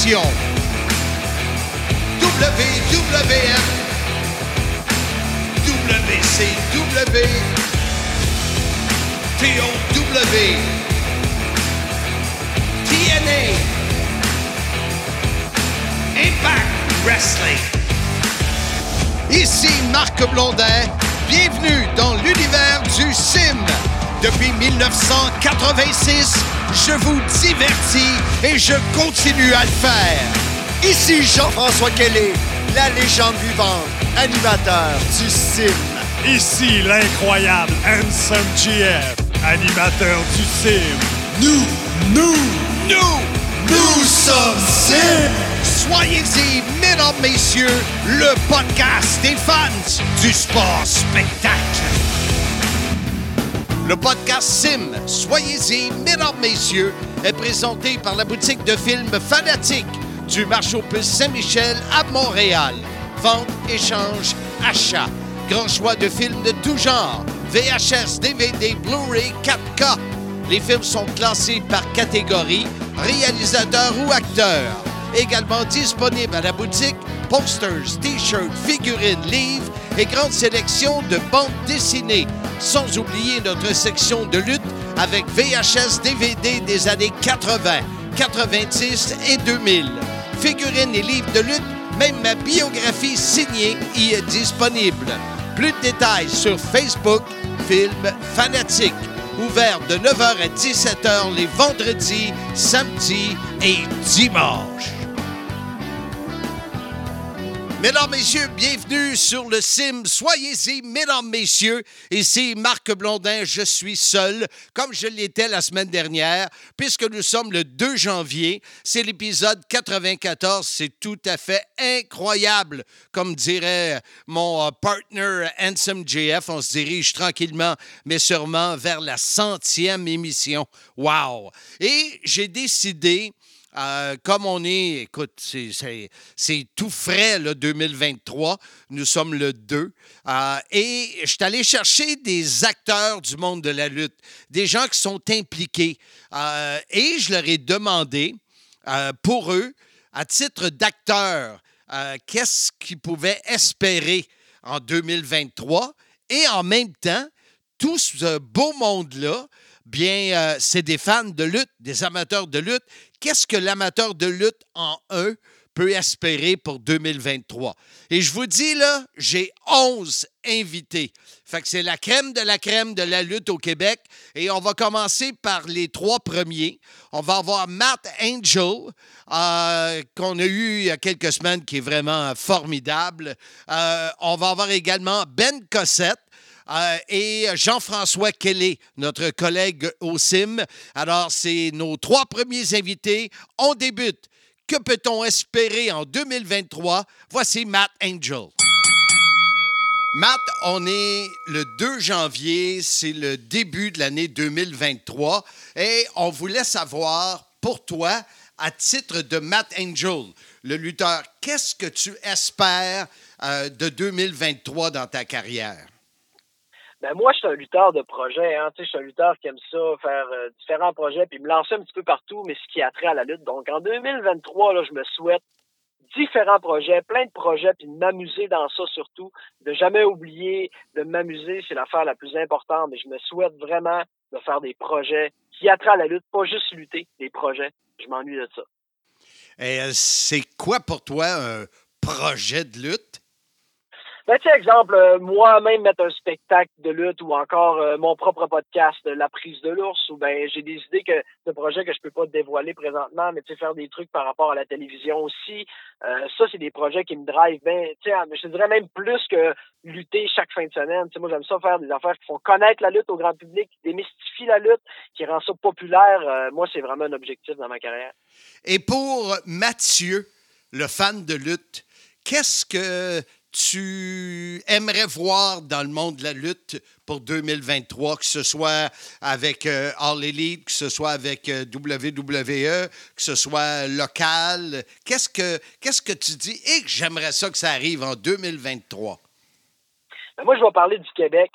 passion. WWF, WCW, TOW, TNA, Impact Wrestling. Ici Marc Blondin, bienvenue dans l'univers du sim. Depuis 1986, je vous divertis et je continue à le faire. Ici Jean-François Kelly, la légende vivante, animateur du sim. Ici l'incroyable Handsome GF, animateur du sim. Nous, nous, nous, nous sommes sim. Soyez-y, mesdames, messieurs, le podcast des fans du sport spectacle. Le podcast Sim, soyez-y, mesdames, messieurs, est présenté par la boutique de films Fanatique du marché aux puces Saint-Michel à Montréal. Vente, échange, achat. Grand choix de films de tout genre. VHS, DVD, Blu-ray, 4K. Les films sont classés par catégorie, réalisateur ou acteur. Également disponible à la boutique posters, t-shirts, figurines, livres et grande sélection de bandes dessinées. Sans oublier notre section de lutte avec VHS DVD des années 80, 90 et 2000. Figurines et livres de lutte, même ma biographie signée y est disponible. Plus de détails sur Facebook, Film Fanatique. Ouvert de 9h à 17h les vendredis, samedis et dimanches. Mesdames, Messieurs, bienvenue sur le Sim. Soyez-y, Mesdames, Messieurs. Ici Marc Blondin, je suis seul, comme je l'étais la semaine dernière, puisque nous sommes le 2 janvier. C'est l'épisode 94. C'est tout à fait incroyable. Comme dirait mon euh, partner Handsome JF, on se dirige tranquillement, mais sûrement vers la centième émission. Wow! Et j'ai décidé euh, comme on est, écoute, c'est tout frais, le 2023. Nous sommes le 2. Euh, et je suis allé chercher des acteurs du monde de la lutte, des gens qui sont impliqués. Euh, et je leur ai demandé, pour eux, à titre d'acteurs, qu'est-ce qu'ils pouvaient espérer en 2023. Et en même temps, tout ce beau monde-là, bien, c'est des fans de lutte, des amateurs de lutte qu'est-ce que l'amateur de lutte en eux peut espérer pour 2023. Et je vous dis, là, j'ai 11 invités. Fait que c'est la crème de la crème de la lutte au Québec. Et on va commencer par les trois premiers. On va avoir Matt Angel, euh, qu'on a eu il y a quelques semaines, qui est vraiment formidable. Euh, on va avoir également Ben Cossette. Euh, et Jean-François Kelly, notre collègue au CIM. Alors, c'est nos trois premiers invités. On débute. Que peut-on espérer en 2023? Voici Matt Angel. Matt, on est le 2 janvier, c'est le début de l'année 2023 et on voulait savoir pour toi, à titre de Matt Angel, le lutteur, qu'est-ce que tu espères euh, de 2023 dans ta carrière? Ben moi, je suis un lutteur de projet. Hein. Je suis un lutteur qui aime ça, faire euh, différents projets, puis me lancer un petit peu partout, mais ce qui a trait à la lutte. Donc, en 2023, là, je me souhaite différents projets, plein de projets, puis de m'amuser dans ça surtout, de jamais oublier de m'amuser, c'est l'affaire la plus importante. Mais je me souhaite vraiment de faire des projets qui attrayent à la lutte, pas juste lutter, des projets. Je m'ennuie de ça. Et euh, c'est quoi pour toi un projet de lutte? Ben, tu exemple, euh, moi-même mettre un spectacle de lutte ou encore euh, mon propre podcast, La prise de l'ours, ou ben j'ai des idées que de projets que je peux pas dévoiler présentement, mais tu sais, faire des trucs par rapport à la télévision aussi. Euh, ça, c'est des projets qui me drivent ben, tu sais, je dirais même plus que lutter chaque fin de semaine. Sais, moi, j'aime ça faire des affaires qui font connaître la lutte au grand public, qui démystifient la lutte, qui rend ça populaire. moi, c'est vraiment un objectif dans ma carrière. Et pour Mathieu, le fan de lutte, qu'est-ce que tu aimerais voir dans le monde de la lutte pour 2023, que ce soit avec euh, All Elite, que ce soit avec euh, WWE, que ce soit local? Qu'est-ce que, tu dis? Et que j'aimerais ça que ça arrive en 2023. Ben moi, je vais parler du Québec.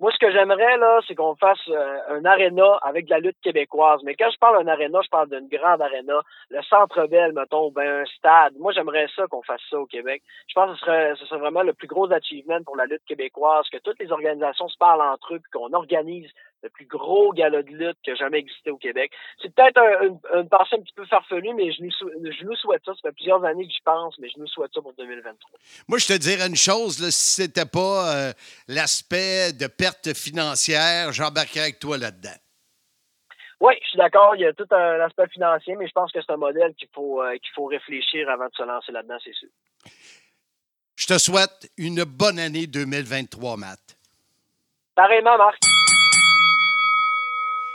Moi, ce que j'aimerais, là, c'est qu'on fasse euh, un aréna avec de la lutte québécoise. Mais quand je parle d'un aréna, je parle d'une grande aréna. Le Centre Bell, mettons, ou bien un stade. Moi, j'aimerais ça qu'on fasse ça au Québec. Je pense que ce serait, vraiment le plus gros achievement pour la lutte québécoise, que toutes les organisations se parlent entre eux, qu'on organise le plus gros gala de lutte qui a jamais existé au Québec. C'est peut-être un, une, pensée un petit peu farfelue, mais je nous, je nous souhaite ça. Ça fait plusieurs années que j'y pense, mais je nous souhaite ça pour 2023. Moi, je te dirais une chose, là, si c'était pas euh, l'aspect de perte financière, j'embarquerais avec toi là-dedans. Oui, je suis d'accord. Il y a tout un aspect financier, mais je pense que c'est un modèle qu'il faut, euh, qu'il faut réfléchir avant de se lancer là-dedans, c'est sûr. Je te souhaite une bonne année 2023, Matt. Pareillement, Marc.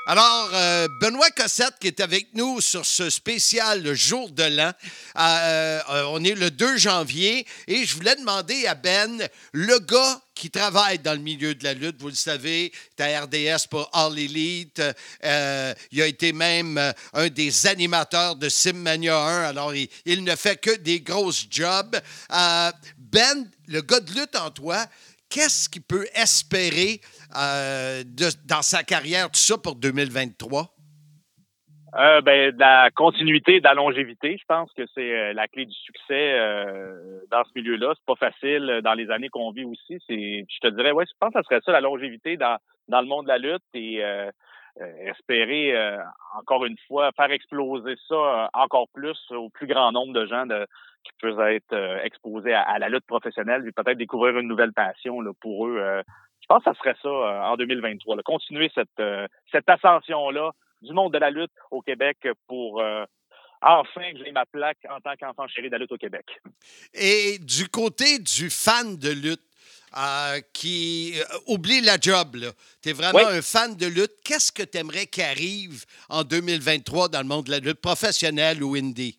Alors, euh, Benoît Cossette qui est avec nous sur ce spécial le jour de l'an. Euh, euh, on est le 2 janvier et je voulais demander à Ben, le gars qui travaille dans le milieu de la lutte, vous le savez, à RDS pour All Elite. il a été même un des animateurs de Simmania 1. Alors, il, il, ne fait que des grosses jobs. ben, le gars de lutte en toi, qu'est-ce qu'il peut espérer euh, dans sa carrière, tout ça pour 2023? Euh, ben, de la continuité, de la longévité, je pense que c'est euh, la clé du succès dans ce milieu-là. C'est pas facile dans les années qu'on vit aussi. Je te dirais, ouais, je pense que ça serait ça, la longévité dans, dans le monde de la lutte et espérer encore une fois faire exploser ça encore plus au plus grand nombre de gens de, qui peuvent être exposés à, la lutte professionnelle, et peut-être découvrir une nouvelle passion là, pour eux je pense que ça serait ça euh, en 2023, continuer cette, euh, cette ascension-là du monde de la lutte au Québec pour euh, enfin que j'ai ma plaque en tant qu'enfant chéri de la lutte au Québec. Et du côté du fan de lutte, qui oublie la job, tu es vraiment un fan de lutte. Qu'est-ce que tu aimerais qu'il arrive en 2023 dans le monde de la lutte professionnelle ou indie?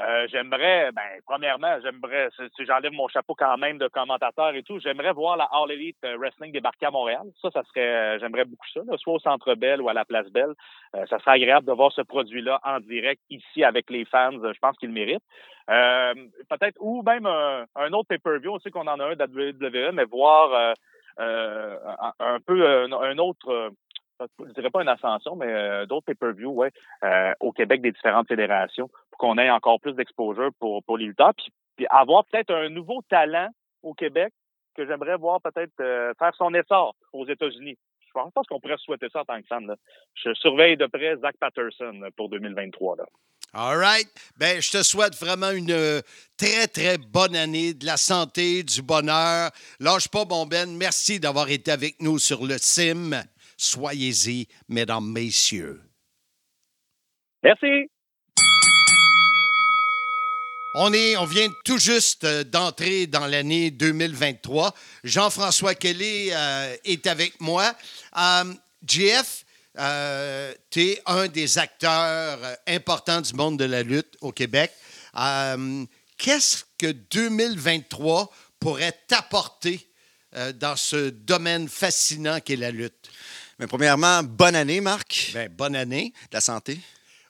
Euh, j'aimerais, ben, premièrement, j'aimerais, si j'enlève mon chapeau quand même de commentateur et tout, j'aimerais voir la All Elite euh, Wrestling débarquer à Montréal. Ça, ça serait, euh, j'aimerais beaucoup ça, soit au Centre Bell ou à la Place Belle. ça serait agréable de voir ce produit-là en direct ici avec les fans. Je pense qu'ils le méritent. peut-être, ou même un, autre pay-per-view, on sait qu'on en a un de WWE, mais voir un, peu un, autre je dirais pas une ascension, mais d'autres pay-per-view, ouais, au Québec des différentes fédérations qu'on ait encore plus d'exposure pour, pour les lutteurs, puis, avoir peut-être un nouveau talent au Québec que j'aimerais voir peut-être euh, faire son essor aux États-Unis. Je pense qu'on pourrait souhaiter ça en tant que fan. Je surveille de près Zach Patterson pour 2023. Là. All right. Ben, je te souhaite vraiment une euh, très, très bonne année, de la santé, du bonheur. Lâche pas, bon Ben. Merci d'avoir été avec nous sur le CIM. Soyez-y, mesdames, messieurs. Merci. On, est, on vient tout juste euh, d'entrer dans l'année 2023. Jean-François Kelly euh, est avec moi. Euh, JF, tu es un des acteurs importants du monde de la lutte au Québec. Qu'est-ce que 2023 pourrait t'apporter dans ce domaine fascinant qu'est la lutte? Mais premièrement, bonne année, Marc. Ben, bonne année. De la santé.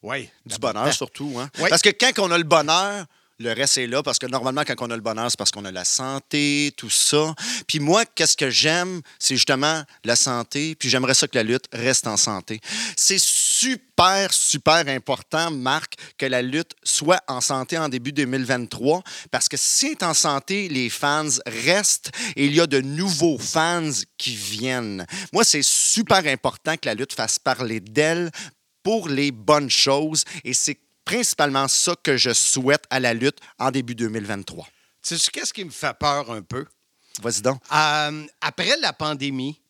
Oui. Du bonheur, surtout. Hein? Parce que quand on a le bonheur, le reste est là parce que normalement, quand on a le bonheur, c'est parce qu'on a la santé, tout ça. Puis moi, qu'est-ce que j'aime, c'est justement la santé. Puis j'aimerais ça que la lutte reste en santé. C'est super, super important, Marc, que la lutte soit en santé en début 2023 parce que si est en santé, les fans restent et il y a de nouveaux fans qui viennent. Moi, c'est super important que la lutte fasse parler d'elle pour les bonnes choses et c'est principalement ça que je souhaite à la lutte en début 2023. Tu sais, qu'est-ce qui me fait peur un peu? Vas-y donc. Euh, après la pandémie,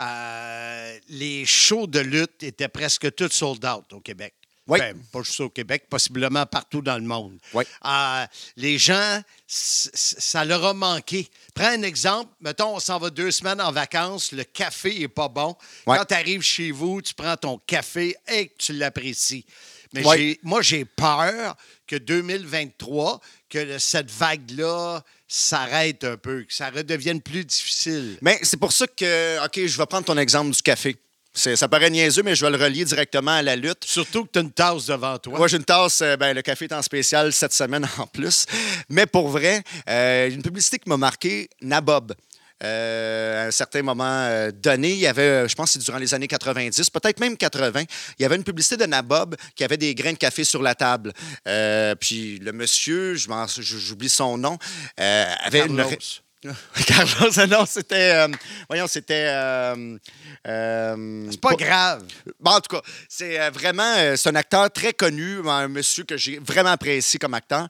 euh, les shows de lutte étaient presque tous sold out au Québec. Oui. Ben, pas juste au Québec, possiblement partout dans le monde. Oui. Euh, les gens, ça leur a manqué. Prends un exemple. Mettons, on s'en va deux semaines en vacances, le café n'est pas bon. Quand tu arrives chez vous, tu prends ton café et tu l'apprécies. Mais moi, j'ai peur que 2023, que cette vague-là s'arrête un peu, que ça redevienne plus difficile. Mais c'est pour ça que, OK, je vais prendre ton exemple du café. Ça paraît niaiseux, mais je vais le relier directement à la lutte. Surtout que tu as une tasse devant toi. Moi, j'ai une tasse. Euh, ben, le café est en spécial cette semaine en plus. Mais pour vrai, euh, une publicité qui m'a marqué, Nabob. Euh, à un certain moment euh, donné, il y avait, euh, je pense que c'est durant les années 90, peut-être même 80, il y avait une publicité de Nabob qui avait des grains de café sur la table. Euh, puis le monsieur, j'oublie son nom, euh, avait une... Carlos. Carlos, ah non, c'était... voyons, c'était... C'est pas grave. Bon, en tout cas, c'est vraiment c'est un acteur très connu, un monsieur que j'ai vraiment apprécié comme acteur.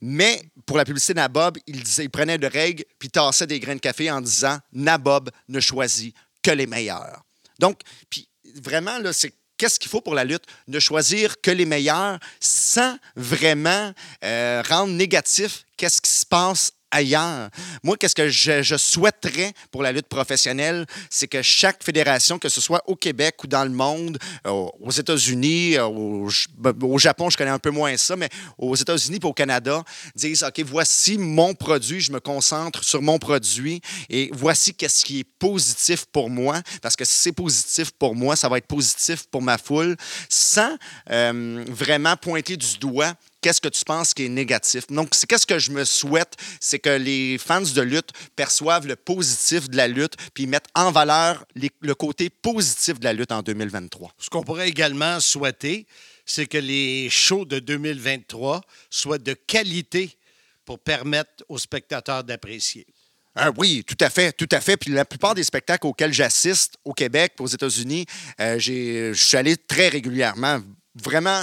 Mais pour la publicité Nabob, il, disait, prenait de règles puis tassait des grains de café en disant Nabob ne choisit que les meilleurs. Donc, puis vraiment, là, c'est qu'est-ce qu'il faut pour la lutte? Ne choisir que les meilleurs sans vraiment euh, rendre négatif qu'est-ce qui se passe ailleurs. Moi, qu'est-ce que je, souhaiterais pour la lutte professionnelle, c'est que chaque fédération, que ce soit au Québec ou dans le monde, euh, aux États-Unis, euh, au, au Japon, je connais un peu moins ça, mais aux États-Unis et au Canada, disent, OK, voici mon produit, je me concentre sur mon produit et voici qu'est-ce qui est positif pour moi, parce que si c'est positif pour moi, ça va être positif pour ma foule, sans euh, vraiment pointer du doigt qu'est-ce que tu penses qui est négatif? Donc, c'est qu'est-ce que je me souhaite, c'est que les fans de lutte perçoivent le positif de la lutte, puis mettent en valeur les- le côté positif de la lutte en 2023. Ce qu'on pourrait également souhaiter, c'est que les shows de 2023 soient de qualité pour permettre aux spectateurs d'apprécier. Ah oui, tout à fait, tout à fait. Puis la plupart des spectacles auxquels j'assiste au Québec, aux États-Unis, euh, je suis allé très régulièrement. Vraiment,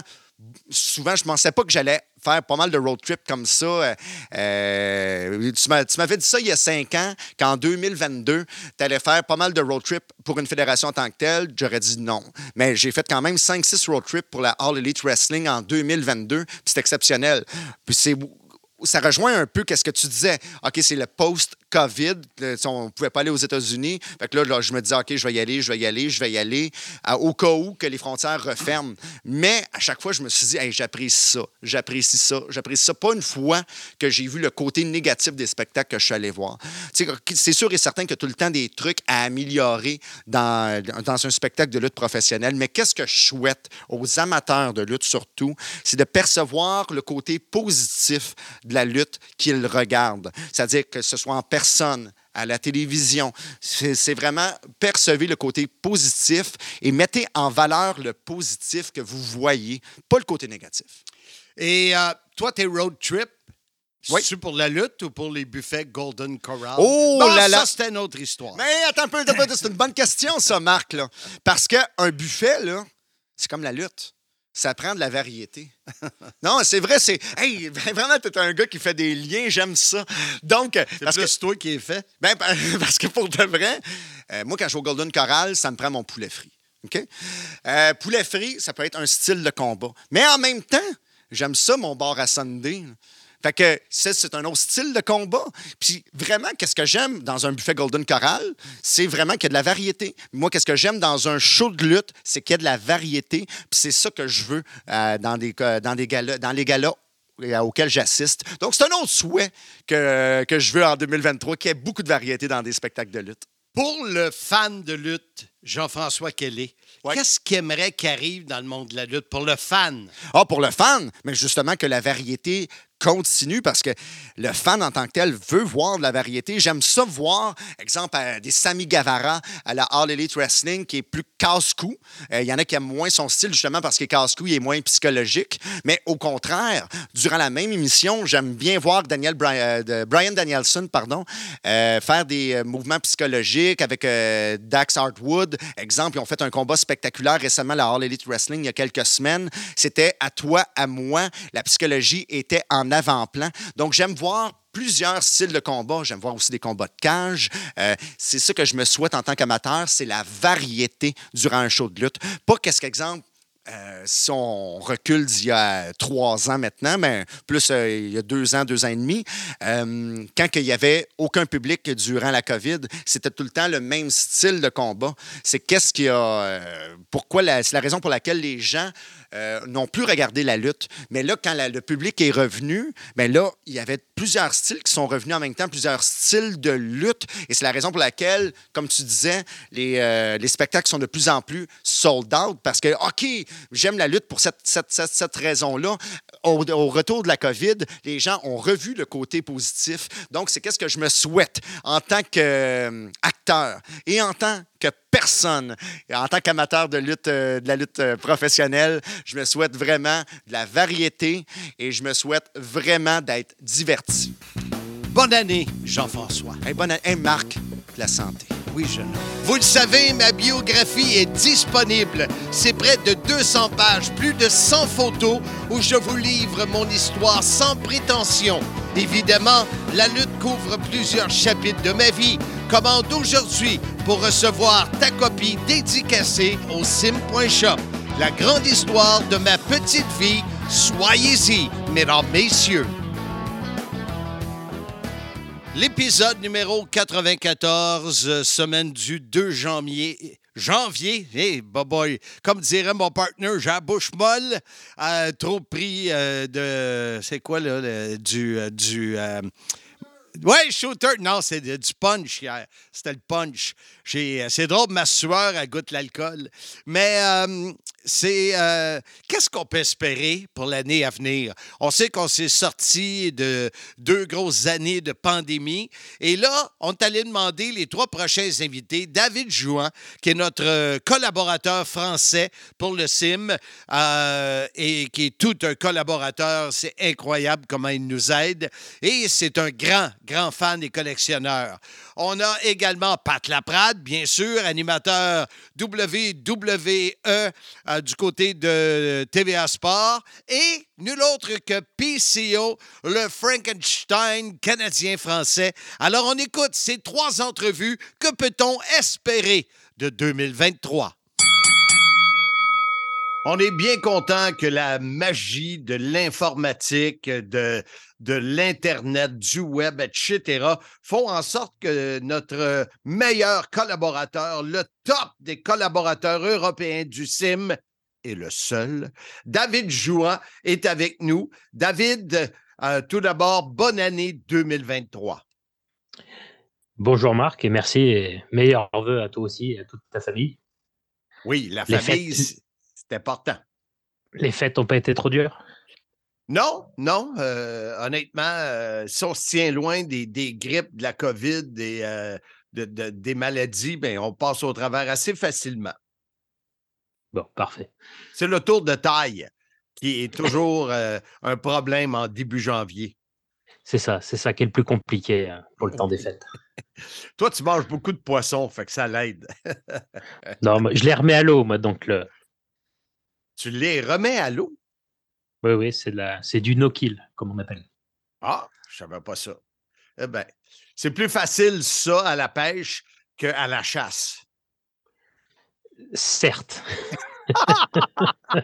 souvent, je ne pensais pas que j'allais faire pas mal de road trips comme ça. Euh, euh, tu m'avais dit ça il y a cinq ans, qu'en 2022, tu allais faire pas mal de road trips pour une fédération en tant que telle. J'aurais dit non. Mais j'ai fait quand même 5-6 road trips pour la All Elite Wrestling en 2022, puis c'est exceptionnel. Puis ça rejoint un peu qu'est-ce que tu disais. OK, c'est le post-COVID. Le- On ne pouvait pas aller aux États-Unis. Fait que là, je me disais, OK, je vais y aller, je vais y aller, je vais y aller, au cas où que les frontières referment. Mais à chaque fois, je me suis dit, j'apprécie ça, j'apprécie ça, j'apprécie ça. Pas une fois que j'ai vu le côté négatif des spectacles que je suis allé voir. C'est sûr et certain a tout le temps des trucs à améliorer dans, dans un spectacle de lutte professionnelle. Mais qu'est-ce que je souhaite aux amateurs de lutte surtout, c'est de percevoir le côté positif de la lutte qu'ils regardent. C'est-à-dire que ce soit en personne, à la télévision. C'est c'est vraiment percevez le côté positif et mettez en valeur le positif que vous voyez, pas le côté négatif. Et euh, toi, tes road trips, Oui. c'est pour la lutte ou pour les buffets Golden Corral? Oh Bon, là là! Ça, c'était une autre histoire. Mais attends un peu, attends un peu, c'est une bonne question, ça, Marc. Là. Parce qu'un buffet, là, c'est comme la lutte. Ça prend de la variété. non, c'est vrai, c'est. Hey, vraiment, t'es un gars qui fait des liens, j'aime ça. Donc, C'est parce que, plus toi qui est fait? ben, parce que pour de vrai, euh, moi, quand je vais au Golden Corral, ça me prend mon poulet frit. OK? Euh, poulet frit, ça peut être un style de combat. Mais en même temps, j'aime ça, mon bar à Sunday. Fait que c'est un autre style de combat. Puis vraiment, qu'est-ce que j'aime dans un buffet Golden Corral, c'est vraiment qu'il y a de la variété. Moi, qu'est-ce que j'aime dans un show de lutte, c'est qu'il y a de la variété. Puis c'est ça que je veux euh, dans, des, euh, dans, des galas, dans les galas euh, auxquels j'assiste. Donc, c'est un autre souhait que, que je veux en 2023, qu'il y ait beaucoup de variété dans des spectacles de lutte. Pour le fan de lutte, Jean-François Kelly, Ouais. qu'est-ce qu'il aimerait qu'arrive dans le monde de la lutte pour le fan? Ah, pour le fan, mais justement que la variété continue parce que le fan en tant que tel veut voir de la variété. J'aime ça voir, exemple, euh, des Sami Guevara à la All Elite Wrestling qui est plus casse-cou. Euh, Il y en a qui aiment moins son style justement parce qu'il est casse-cou, il est moins psychologique. Mais au contraire, durant la même émission, j'aime bien voir Daniel Bry- euh, Brian Danielson pardon, faire des mouvements psychologiques avec Dax Hartwood. Exemple, ils ont fait un combat spectaculaire récemment à la All Elite Wrestling il y a quelques semaines. C'était à toi, à moi. La psychologie était en avant-plan. Donc, j'aime voir plusieurs styles de combat. J'aime voir aussi des combats de cage. Euh, c'est ça que je me souhaite en tant qu'amateur, c'est la variété durant un show de lutte. Pas qu'est-ce qu'exemple, euh, si on recule d'il y a trois ans maintenant, mais plus euh, il y a deux ans, deux ans et demi, euh, quand il n'y avait aucun public durant la COVID, c'était tout le temps le même style de combat. C'est qu'est-ce qui a. pourquoi c'est la raison pour laquelle les gens euh, n'ont plus regardé la lutte. Mais là, quand le public est revenu, bien là, il y avait plusieurs styles qui sont revenus en même temps, plusieurs styles de lutte. Et c'est la raison pour laquelle, comme tu disais, les, euh, les spectacles sont de plus en plus sold out parce que, OK, j'aime la lutte pour cette, raison-là. Au, retour de la COVID, les gens ont revu le côté positif. Donc, c'est qu'est-ce que je me souhaite en tant qu'acteur et en tant que personne. Et en tant qu'amateur de euh, de la lutte euh, professionnelle, je me souhaite vraiment de la variété et je me souhaite vraiment d'être diverti. Bonne année, Jean-François. Hey, bonne année, Marc, de la santé. Vous le savez, ma biographie est disponible. C'est près de 200 pages, plus de 100 photos où je vous livre mon histoire sans prétention. Évidemment, la lutte couvre plusieurs chapitres de ma vie. Commande aujourd'hui pour recevoir ta copie dédicacée au sim.shop. La grande histoire de ma petite vie. Soyez-y, mesdames, messieurs. L'épisode numéro 94, euh, semaine du 2 janvier. Janvier, hey, boy, comme dirait mon partner, j'ai la bouche molle, euh, trop pris euh, de. C'est quoi, là, du. euh, du Ouais, shooter. Non, c'est du punch hier. C'était le punch. Euh, C'est drôle, ma sueur, elle goûte l'alcool. Mais euh, c'est. euh, Qu'est-ce qu'on peut espérer pour l'année à venir? On sait qu'on s'est sorti de deux grosses années de pandémie. Et là, on est allé demander les trois prochains invités. David Jouan, qui est notre collaborateur français pour le CIM et qui est tout un collaborateur. C'est incroyable comment il nous aide. Et c'est un grand, grand fan des collectionneurs. On a également Pat Laprade, bien sûr, animateur WWE euh, du côté de TVA Sport. Et nul autre que PCO, le Frankenstein canadien-français. Alors, on écoute ces trois entrevues. Que peut-on espérer de 2023? On est bien content que la magie de l'informatique, de, de l'Internet, du Web, etc., font en sorte que notre meilleur collaborateur, le top des collaborateurs européens du CIM, est le seul. David Jouan est avec nous. David, euh, tout d'abord, bonne année 2023. Bonjour Marc et merci et meilleurs vœux à toi aussi et à toute ta famille. Oui, la Les famille, fêtes. c'est c'est important. Les fêtes n'ont pas été trop dures? Non, non. euh, honnêtement, euh, si on se tient loin des, des grippes, de la COVID, des, euh, de- de- des maladies, ben, on passe au travers assez facilement. Bon, parfait. C'est le tour de taille qui est toujours un problème en début janvier. C'est ça, c'est ça qui est le plus compliqué euh, pour le temps des fêtes. Toi, tu manges beaucoup de poissons, fait que ça l'aide. Non, je les remets à l'eau, moi, donc le... Tu les remets à l'eau? Oui, oui, c'est de la... c'est du no-kill, comme on appelle. Ah, je savais pas ça. Eh bien, c'est plus facile ça à la pêche qu'à la chasse. Certes.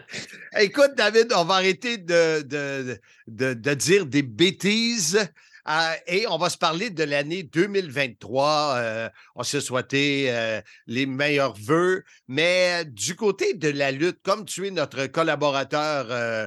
Écoute, David, on va arrêter de, de, de, de dire des bêtises euh, et on va se parler de l'année 2023. Euh, on s'est souhaité euh, les meilleurs vœux, mais du côté de la lutte, comme tu es notre collaborateur euh,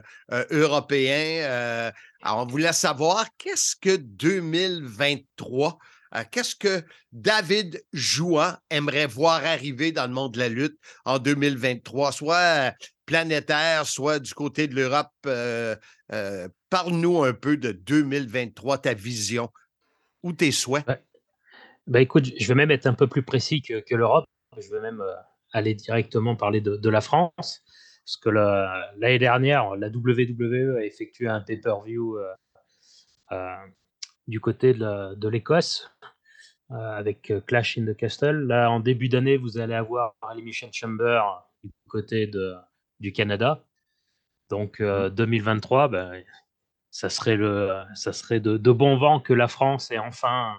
européen, on voulait savoir qu'est-ce que 2023 euh, Qu'est-ce que David Jouan aimerait voir arriver dans le monde de la lutte en 2023, soit planétaire, soit du côté de l'Europe? euh, euh, Parle-nous un peu de 2023, ta vision ou tes souhaits. Bah écoute, je vais même être un peu plus précis que, l'Europe. Je vais même euh, aller directement parler de, la France. Parce que la- l'année dernière, la WWE a effectué un pay-per-view du côté de l'Écosse avec Clash in the Castle. Là, en début d'année, vous allez avoir Elimination Chamber du côté de, du Canada. Donc euh, 2023, ben, ça serait, le, ça serait de, de bon vent que la France ait enfin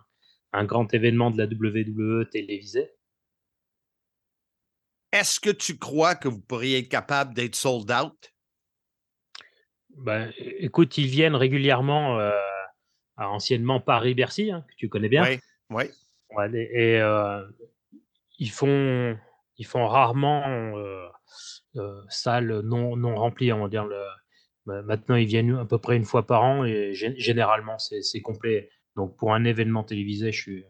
un grand événement de la WWE télévisé. Est-ce que tu crois que vous pourriez être capable d'être sold out? Ben, écoute, ils viennent régulièrement euh, à anciennement Paris-Bercy, hein, que tu connais bien. Oui, oui. Ouais, et et, euh, ils, font, ils font rarement salles non, non remplies, on va dire. Le, maintenant, ils viennent à peu près une fois par an et généralement, c'est complet. Donc, pour un événement télévisé, je suis,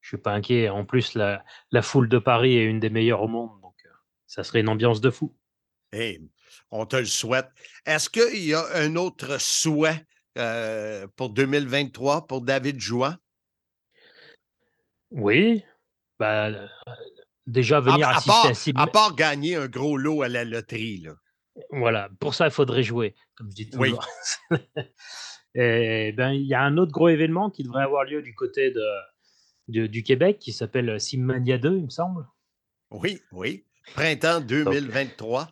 je suis pas inquiet. En plus, la, la foule de Paris est une des meilleures au monde. Donc, euh, ça serait une ambiance de fou. Hey, on te le souhaite. Est-ce qu'il y a un autre souhait euh, pour 2023 pour David Jouan? Oui. Bah, déjà venir assister à, à Sim... à part gagner un gros lot à la loterie. Là. Voilà, pour ça, il faudrait jouer, comme je dis toujours. Oui. Et ben, il y a un autre gros événement qui devrait avoir lieu du côté de, du Québec qui s'appelle Simmania 2, il me semble. Oui, oui. Printemps 2023.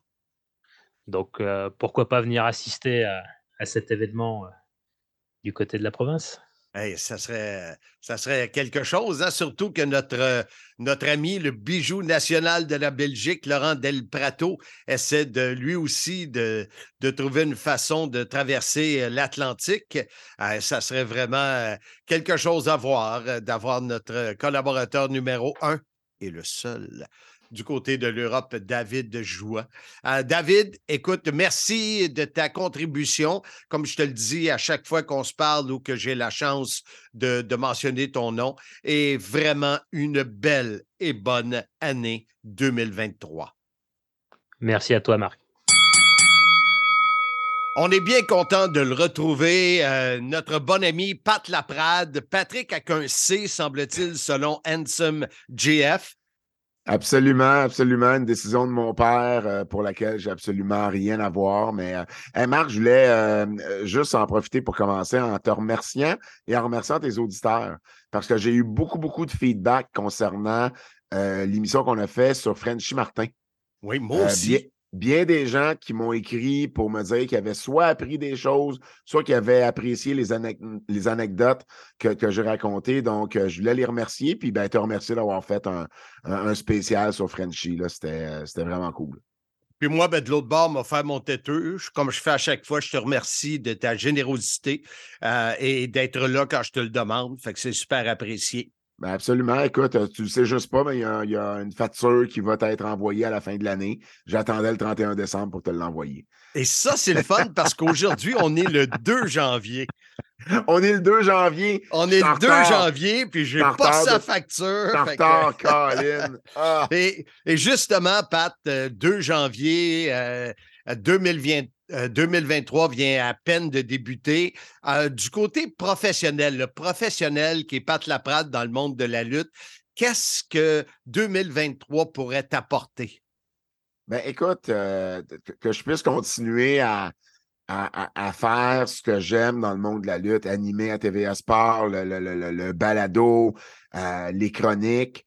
Donc, euh, pourquoi pas venir assister à, cet événement euh, du côté de la province? Ça, serait, quelque chose, hein, surtout que notre, notre ami, le bijou national de la Belgique, Laurent Del Prato, essaie de lui aussi de, trouver une façon de traverser euh, l'Atlantique. ça serait vraiment quelque chose à voir, d'avoir notre collaborateur numéro un et le seul du côté de l'Europe, David Joie. Euh, David, écoute, merci de ta contribution. Comme je te le dis à chaque fois qu'on se parle ou que j'ai la chance de, de, mentionner ton nom, et vraiment une belle et bonne année 2023. Merci à toi, Marc. On est bien content de le retrouver, euh, notre bon ami Pat Laprade. Patrick avec un C, semble-t-il, selon Handsome GF. Absolument, absolument. Une décision de mon père euh, pour laquelle j'ai absolument rien à voir. Mais euh, Marc, je voulais euh, juste en profiter pour commencer en te remerciant et en remerciant tes auditeurs. Parce que j'ai eu beaucoup, beaucoup de feedback concernant l'émission qu'on a fait sur Frenchy Martin. Oui, moi aussi bien des gens qui m'ont écrit pour me dire qu'ils avaient soit appris des choses, soit qu'ils avaient apprécié les, anecdotes que, j'ai racontées. Donc, euh, je voulais les remercier, puis ben, te remercier d'avoir fait un, spécial sur Frenchy. C'était vraiment cool. Puis moi, ben, de l'autre bord, m'a fait mon têteux. Comme je fais à chaque fois, je te remercie de ta générosité euh, et d'être là quand je te le demande. Que c'est super apprécié. Ben absolument. Écoute, euh, tu le sais juste pas, mais il y, a, une facture qui va être envoyée à la fin de l'année. J'attendais le 31 décembre pour te l'envoyer. Et ça, c'est le fun parce qu'aujourd'hui, on est le 2 janvier. On est le 2 janvier. On est le 2 janvier, puis j'ai pas sa facture. Retard, ah. et, et, justement, Pat, 2 euh, janvier euh, 2020, 2023 euh, vient à peine de débuter. Euh, du côté professionnel, le professionnel qui est Pat Laprade dans le monde de la lutte, qu'est-ce que 2023 pourrait t'apporter? Ben, écoute, euh, que je puisse continuer à, à, faire ce que j'aime dans le monde de la lutte, animer à TVA Sport, le, le, balado, les chroniques,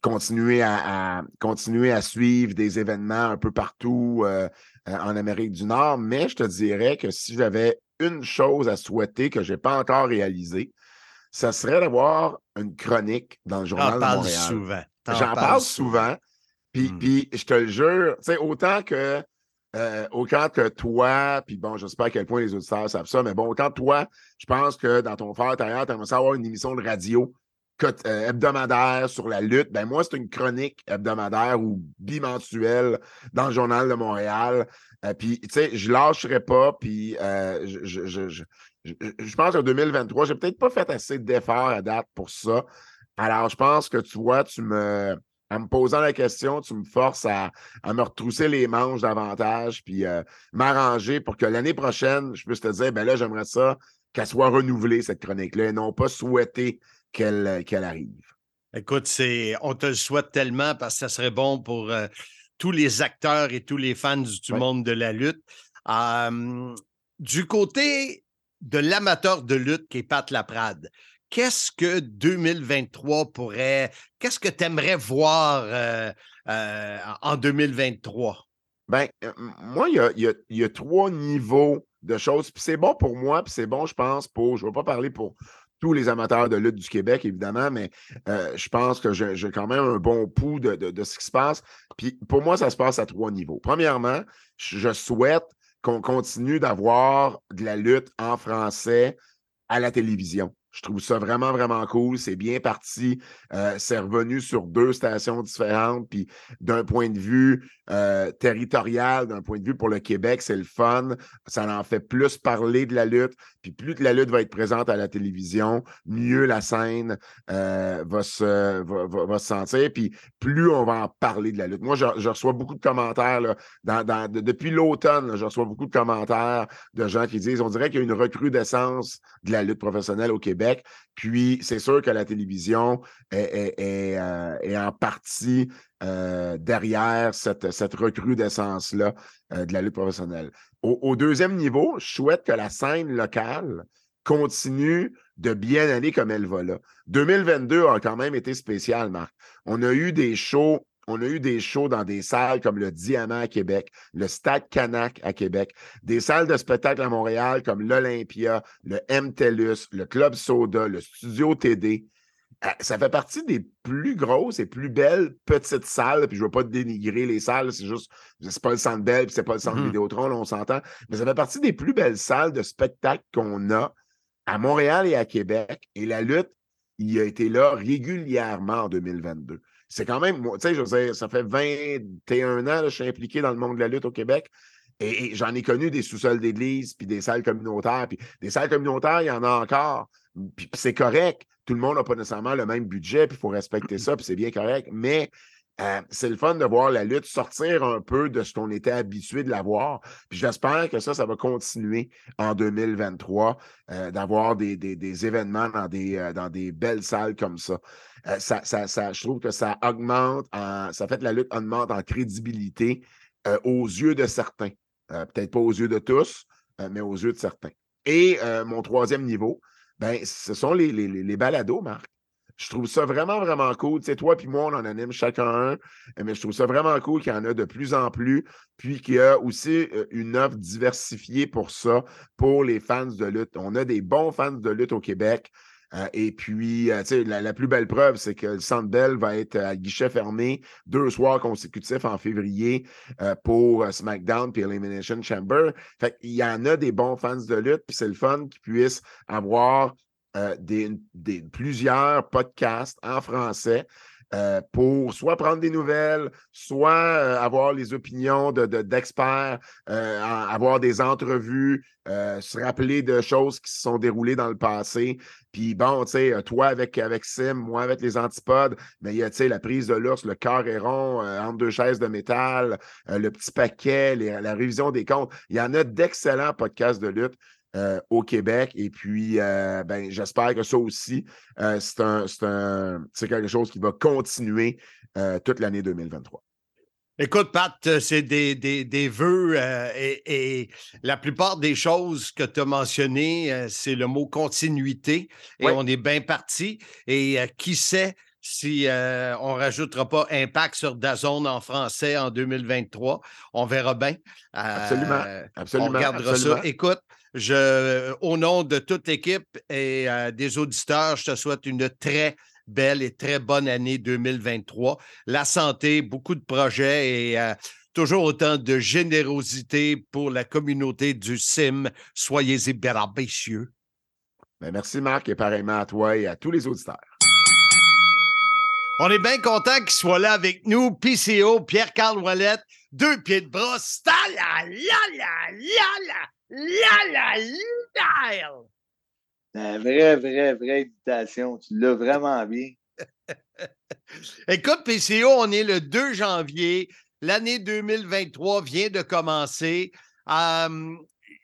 continuer à, continuer à suivre des événements un peu partout euh, en Amérique du Nord, mais je te dirais que si j'avais une chose à souhaiter que je n'ai pas encore réalisée, ce serait d'avoir une chronique dans le Journal de Montréal. souvent. J'en parle souvent. Puis, hmm. puis, je te le jure, autant que euh, autant que toi, puis bon, je sais pas à quel point les auditeurs savent ça, mais bon, autant toi, je pense que dans ton fort intérieur, tu aimerais avoir une émission de radio euh, hebdomadaire sur la lutte, ben moi, c'est une chronique hebdomadaire ou bimensuelle dans le Journal de Montréal. Euh, puis, tu sais, je lâcherai pas, euh, je, pense qu'en 2023, j'ai peut-être pas fait assez d'efforts à date pour ça. Alors, je pense que tu vois, tu me. En me posant la question, tu me forces à, me retrousser les manches davantage, puis m'arranger pour que l'année prochaine, je puisse te dire, ben là, j'aimerais ça qu'elle soit renouvelée, cette chronique-là, et non pas souhaiter euh, qu'elle arrive. Écoute, c'est, on te le souhaite tellement parce que ça serait bon pour euh, tous les acteurs et tous les fans du, monde de la lutte. du côté de l'amateur de lutte qui est Pat Laprade, qu'est-ce que 2023 pourrait, qu'est-ce que tu aimerais voir euh, en 2023? Ben, moi, il y a, y, y a, trois niveaux de choses. Puis c'est bon pour moi, puis c'est bon, je pense, pour, je ne vais pas parler pour tous les amateurs de lutte du Québec, évidemment, mais euh, je pense que j'ai quand même un bon pouls de, ce qui se passe. Puis pour moi, ça se passe à trois niveaux. Premièrement, je souhaite qu'on continue d'avoir de la lutte en français à la télévision. Je trouve ça vraiment, vraiment cool. C'est bien parti. Euh, c'est revenu sur deux stations différentes. Puis d'un point de vue euh, territorial, d'un point de vue pour le Québec, c'est le fun. Ça en fait plus parler de la lutte. Puis plus la lutte va être présente à la télévision, mieux la scène euh, va, se, va, se sentir. Puis plus on va en parler de la lutte. Moi, je, reçois beaucoup de commentaires. Depuis l'automne, je reçois beaucoup de commentaires de gens qui disent on dirait qu'il y a une recrudescence de la lutte professionnelle au Québec. Puis, c'est sûr que la télévision est, euh, en partie euh, derrière cette, recrudescence-là euh, de la lutte professionnelle. Au, deuxième niveau, je souhaite que la scène locale continue de bien aller comme elle va là. 2022 a quand même été spécial, Marc. On a eu des shows on a eu des shows dans des salles comme le Diamant à Québec, le Stade Canac à Québec, des salles de spectacle à Montréal comme l'Olympia, le MTELUS, le Club Soda, le Studio TD. Euh, ça fait partie des plus grosses et plus belles petites salles. Puis je ne veux pas dénigrer les salles, c'est juste, c'est pas le centre Bell, puis c'est pas le centre mm-hmm. Vidéotron, on s'entend. Mais ça fait partie des plus belles salles de spectacle qu'on a à Montréal et à Québec. Et la lutte, il a été là régulièrement en 2022 c'est quand même, tu sais, je veux dire, ça fait 21 ans que je suis impliqué dans le monde de la lutte au Québec. Et, j'en ai connu des sous-sols d'église, puis des salles communautaires. Puis des salles communautaires, il y en a encore. Puis, c'est correct. Tout le monde n'a pas nécessairement le même budget, puis il faut respecter ça, puis c'est bien correct. Mais euh, c'est le fun de voir la lutte sortir un peu de ce qu'on était habitué de la voir. Puis j'espère que ça, ça va continuer en 2023, euh, d'avoir des, événements dans des, euh, dans des belles salles comme ça. Ça, ça, je trouve que ça augmente, ça fait que la lutte augmente en crédibilité aux yeux de certains. Peut-être pas aux yeux de tous, mais aux yeux de certains. Et mon troisième niveau, ben, ce sont les, les, les balados, Marc. Je trouve ça vraiment, vraiment cool. Tu sais, toi puis moi, on en anime chacun un, mais je trouve ça vraiment cool qu'il y en a de plus en plus, puis qu'il y a aussi euh, une offre diversifiée pour ça, pour les fans de lutte. On a des bons fans de lutte au Québec. Euh, et puis, euh, sais, la, plus belle preuve, c'est que le Bell va être à guichet fermé deux soirs consécutifs en février pour SmackDown puis Elimination Chamber. Fait qu'il y en a des bons fans de lutte, puis c'est le fun qu'ils puissent avoir euh, des, plusieurs podcasts en français euh, pour soit prendre des nouvelles, soit euh, avoir les opinions d'experts, de, avoir des entrevues, se rappeler de choses qui se sont déroulées dans le passé. Puis bon, tu sais, toi avec, avec Sim, moi avec les antipodes, mais il y a, tu sais, la prise de l'ours, le cœur rond, entre deux chaises de métal, le petit paquet, la révision des comptes. Il y en a d'excellents podcasts de lutte. Euh, au Québec. Et puis, euh, ben, j'espère que ça aussi, euh, c'est quelque chose qui va continuer toute l'année 2023. Écoute, Pat, c'est des, des, vœux et, la plupart des choses que tu as mentionnées, c'est le mot continuité et on est bien parti. Et qui sait si on ne rajoutera pas Impact sur Dazone en français en 2023, on verra bien. absolument. absolument. On regardera ça. Écoute, je, au nom de toute l'équipe et euh, des auditeurs, je te souhaite une très belle et très bonne année 2023. La santé, beaucoup de projets et euh, toujours autant de générosité pour la communauté du CIM. Soyez-y bénéficieux. Ben, merci Marc et pareillement à toi et à tous les auditeurs. On est bien content qu'il soit là avec nous, PCO, Pierre-Carl Ouellette, deux pieds de bras, la la la la la la la! Une vraie, vraie, vraie invitation. Tu l'as vraiment bien. Écoute, PCO, on est le 2 janvier. L'année 2023 vient de commencer.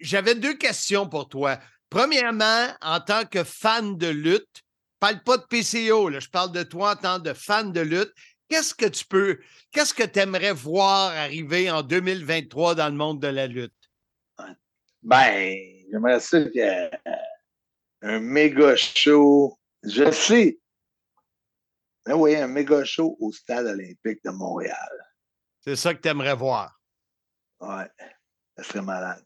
J'avais deux questions pour toi. Premièrement, en tant que fan de lutte, parle pas de PCO, là, je parle de toi en tant que fan de lutte. Qu'est-ce que tu peux, qu'est-ce que tu aimerais voir arriver en 2023 dans le monde de la lutte? Ben, j'aimerais ça qu'il y ait un méga show. Je sais. Mais oui, un méga show au Stade olympique de Montréal. C'est ça que tu aimerais voir. Ouais, ça serait malade.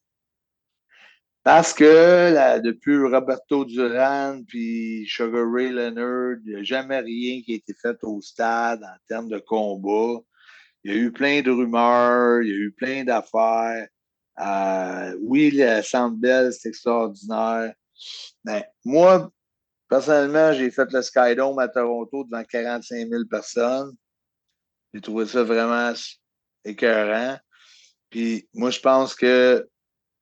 Parce que depuis Roberto Duran puis Sugar Ray Leonard, il n'y a jamais rien qui a été fait au stade en termes de combat. Il y a eu plein de rumeurs, il y a eu plein d'affaires. Euh, oui, le Centre Bell, c'est extraordinaire. Mais moi, Personnellement, j'ai fait le Skydome à Toronto devant 45 000 personnes. J'ai trouvé ça vraiment écœurant. Puis moi, je pense que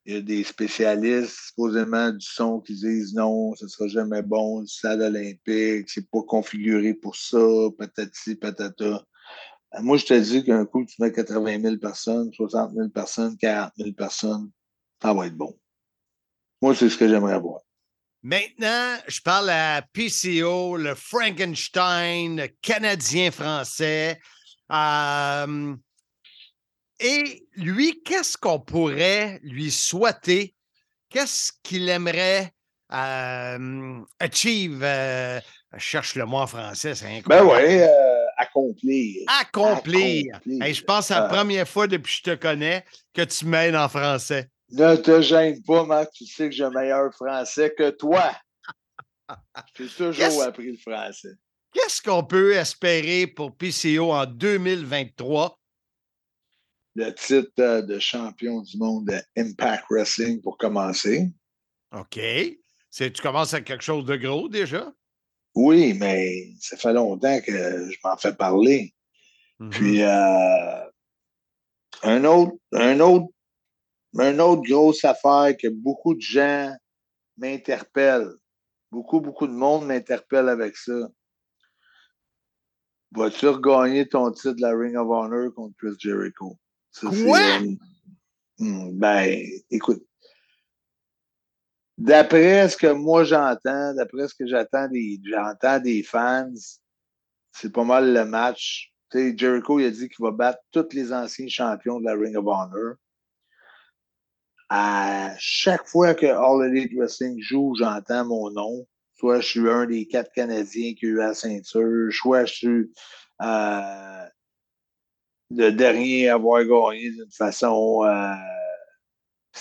il y a des spécialistes, supposément, du son qui disent non, ce sera jamais bon, le stade olympique, c'est pas configuré pour ça, patati, patata. Ben, moi, je te dis qu'un coup, tu mets 80 000 personnes, 60 000 personnes, 40 000 personnes, ça va être bon. Moi, c'est ce que j'aimerais voir. Maintenant, je parle à PCO, le Frankenstein canadien-français. Euh, et lui, qu'est-ce qu'on pourrait lui souhaiter? Qu'est-ce qu'il aimerait euh, achieve? Euh, je cherche le mot en français, c'est incroyable. Ben oui, euh, accomplir. Accomplir. je pense à la première fois depuis que je te connais que tu m'aides en français. Ne te gêne pas, Marc. Tu sais que j'ai un meilleur français que toi. J'ai toujours appris le français. Qu'est-ce qu'on peut espérer pour PCO en 2023? Le titre de champion du monde de Impact Wrestling pour commencer. OK. Tu commences à quelque chose de gros déjà? Oui, mais ça fait longtemps que je m'en fais parler. Puis, mm-hmm. euh, un autre, un autre une autre grosse affaire que beaucoup de gens m'interpellent, beaucoup, beaucoup de monde m'interpelle avec ça. Vas-tu regagner ton titre de la Ring of Honor contre Chris Jericho? Quoi? Hmm, ben, écoute. D'après ce que moi j'entends, d'après ce que j'entends des, j'entends des fans, c'est pas mal le match. sais, Jericho il a dit qu'il va battre tous les anciens champions de la Ring of Honor à chaque fois que All Elite Wrestling joue, j'entends mon nom. Soit je suis un des quatre Canadiens qui a eu la ceinture, soit je suis euh, le dernier à avoir gagné d'une façon euh,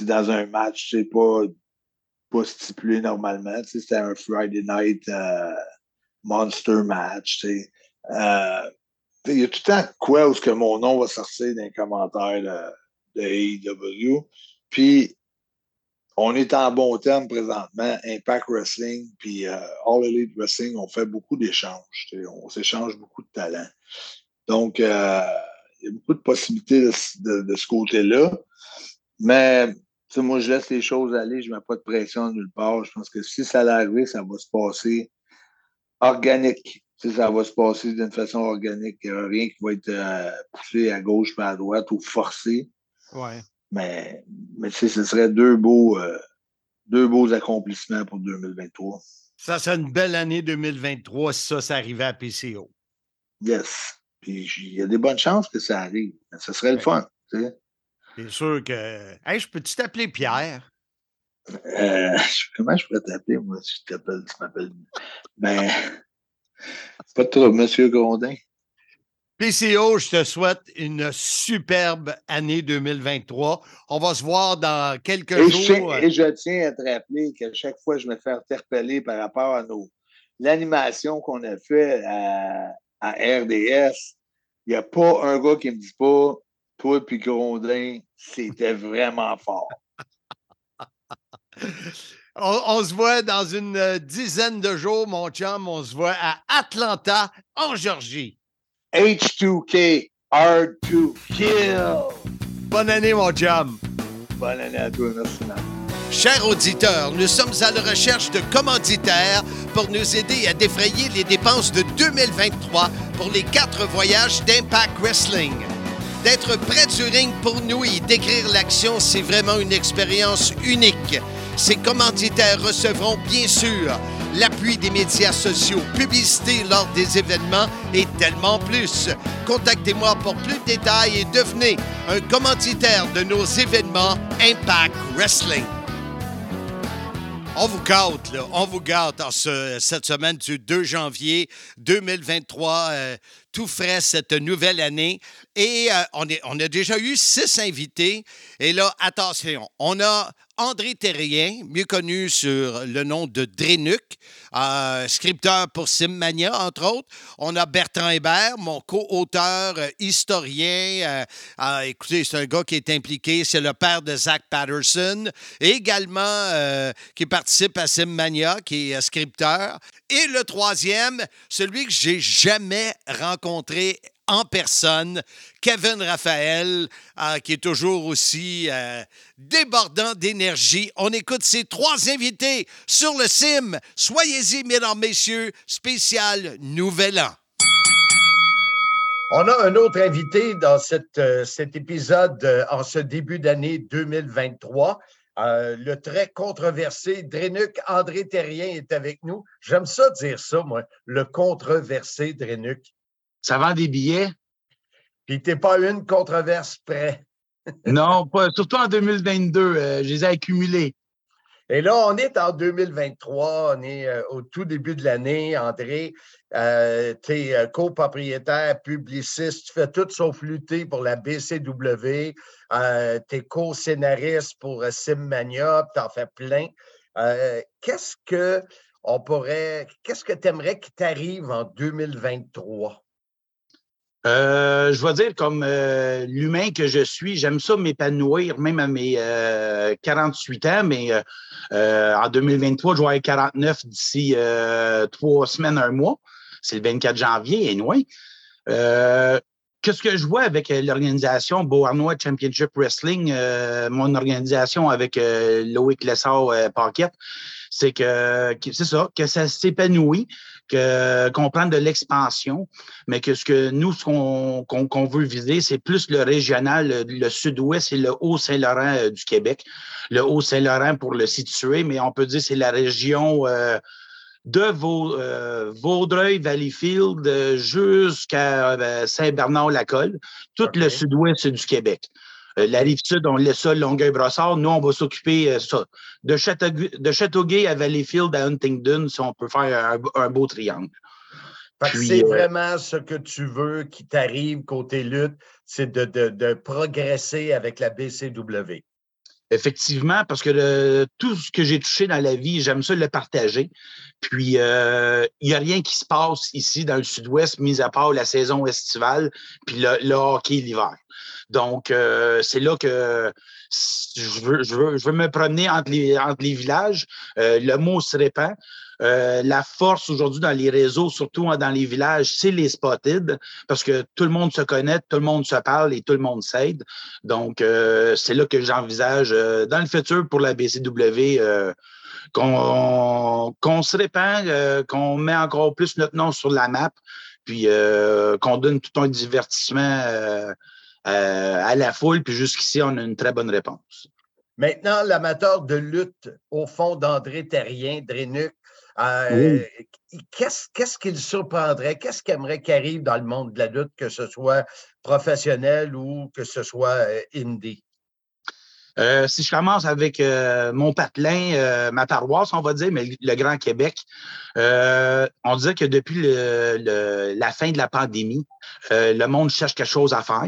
dans un match, c'est pas, pas stipulé normalement. C'était un Friday night euh, monster match. Euh, il y a tout le temps quoi où que mon nom va sortir dans les commentaires de, de AEW. Puis, on est en bon terme présentement. Impact Wrestling, puis euh, All Elite Wrestling, on fait beaucoup d'échanges. On s'échange beaucoup de talents. Donc, il y a beaucoup de possibilités de, ce côté-là. Mais moi, je laisse les choses aller, je ne mets pas de pression nulle part. Je pense que si ça allait ça va se passer organique. Si ça va se passer d'une façon organique. Il n'y a rien qui va être euh, poussé à gauche pas à droite ou forcé. Ouais. Mais, mais tu sais, ce serait deux beaux, euh, deux beaux accomplissements pour 2023. Ça serait une belle année 2023 si ça, ça arrivait à PCO. Yes. Puis il y a des bonnes chances que ça arrive. Ce serait le fun. Tu sais. C'est sûr que. Hey, je peux-tu t'appeler Pierre? Euh, comment je pourrais t'appeler, moi, si je t'appelle, tu m'appelles? Ben, pas trop, Monsieur Grondin. PCO, je te souhaite une superbe année 2023. On va se voir dans quelques jours. et je tiens à te rappeler que chaque fois je me fais interpeller par rapport à nos l'animation qu'on a fait à, RDS, il n'y a pas un gars qui me dit pas toi puis Grondin, c'était vraiment fort. on, on, se voit dans une dizaine de jours, mon chum. On se voit à Atlanta, en Georgie. H2K, R2 Kill. Bonne année, mon chum. Bonne année à toi, merci. Chers auditeurs, nous sommes à la recherche de commanditaires pour nous aider à défrayer les dépenses de 2023 pour les quatre voyages d'Impact Wrestling. D'être près du ring pour nous et décrire l'action, c'est vraiment une expérience unique. Ces commanditaires recevront bien sûr l'appui des médias sociaux, publicité lors des événements et tellement plus. Contactez-moi pour plus de détails et devenez un commanditaire de nos événements Impact Wrestling. On vous gâte. On vous gâte en cette semaine du 2 janvier 2023. Euh, tout frais cette nouvelle année. Et euh, on, a déjà eu six invités. Et là, attention, on a André Terrien, mieux connu sur le nom de Drenuk, euh, scripteur pour Simmania, entre autres. On a Bertrand Hébert, mon co-auteur, euh, historien. Écoutez, c'est un gars qui est impliqué, c'est le père de Zach Patterson, également qui participe à Simmania, qui est scripteur. Et le troisième, celui que j'ai jamais rencontré en personne, Kevin Raphaël, euh, qui est toujours aussi euh, débordant d'énergie. On écoute ces trois invités sur le CIM. Soyez-y, mesdames, messieurs, spécial Nouvel An. On a un autre invité dans euh, cet épisode en ce début d'année 2023. Le très controversé Drenuk André Terrien est avec nous. J'aime ça dire ça, moi, le controversé Drenuk. Ça vend des billets? Puis t'es pas une controverse près. non, pas, surtout en 2022. Euh, je les ai accumulés. Et là, on est en 2023, on est euh, au tout début de l'année. André, euh, tu es copropriétaire, publiciste, tu fais tout sauf lutter pour la BCW. tu es co-scénariste pour Simmania, tu en fais plein. qu'est-ce que on pourrait, qu'est-ce que tu aimerais qu'il t'arrive en 2023? Euh, je vais dire, comme euh, l'humain que je suis, j'aime ça m'épanouir, même à mes 48 euh, ans, mais en 2023, je vais avoir 49 d'ici trois semaines, un mois. C'est le 24 janvier, et anyway. Qu'est-ce que je vois avec l'organisation Beauharnois Championship Wrestling, mon organisation avec Loïc Lessard Paquette, c'est que, c'est ça, que ça s'épanouit qu'on prend de l'expansion, mais que ce que nous, ce qu'on veut viser, c'est plus le régional, le, sud-ouest et le Haut-Saint-Laurent euh, du Québec. Le Haut-Saint-Laurent pour le situer, mais on peut dire c'est la région euh, de euh, Vaudreuil, Valleyfield, jusqu'à Saint-Bernard-la-Colle, tout le sud-ouest du Québec. Euh, la rive sud, on laisse ça Longueuil-Brossard. Nous, on va s'occuper euh, ça. De, de Châteauguay à Valleyfield à Huntingdon, si on peut faire un, beau triangle. c'est euh, vraiment ce que tu veux qui t'arrive côté lutte, c'est de, progresser avec la BCW. Effectivement, parce que tout ce que j'ai touché dans la vie, j'aime ça le partager. Puis, il n'y a rien qui se passe ici dans le sud-ouest, mis à part la saison estivale, puis le hockey l'hiver. Donc, euh, c'est là que je veux, je, veux, je veux, me promener entre les, entre les villages. Euh, le mot se répand. Euh, la force aujourd'hui dans les réseaux, surtout dans les villages, c'est les spotted, parce que tout le monde se connaît, tout le monde se parle et tout le monde s'aide. Donc, c'est là que j'envisage dans le futur pour la BCW qu'on se répand, qu'on met encore plus notre nom sur la map, puis qu'on donne tout un divertissement euh, à la foule. Puis jusqu'ici, on a une très bonne réponse. Maintenant, l'amateur de lutte au fond d'André Terrien, Drénuc, euh, qu'est-ce qu'il surprendrait? Qu'est-ce qu'il aimerait qu'il arrive dans le monde de la lutte, que ce soit professionnel ou que ce soit euh, indie? Euh, si je commence avec euh, mon patelin, euh, ma paroisse, on va dire, mais le Grand Québec, on disait que depuis la fin de la pandémie, le monde cherche quelque chose à faire.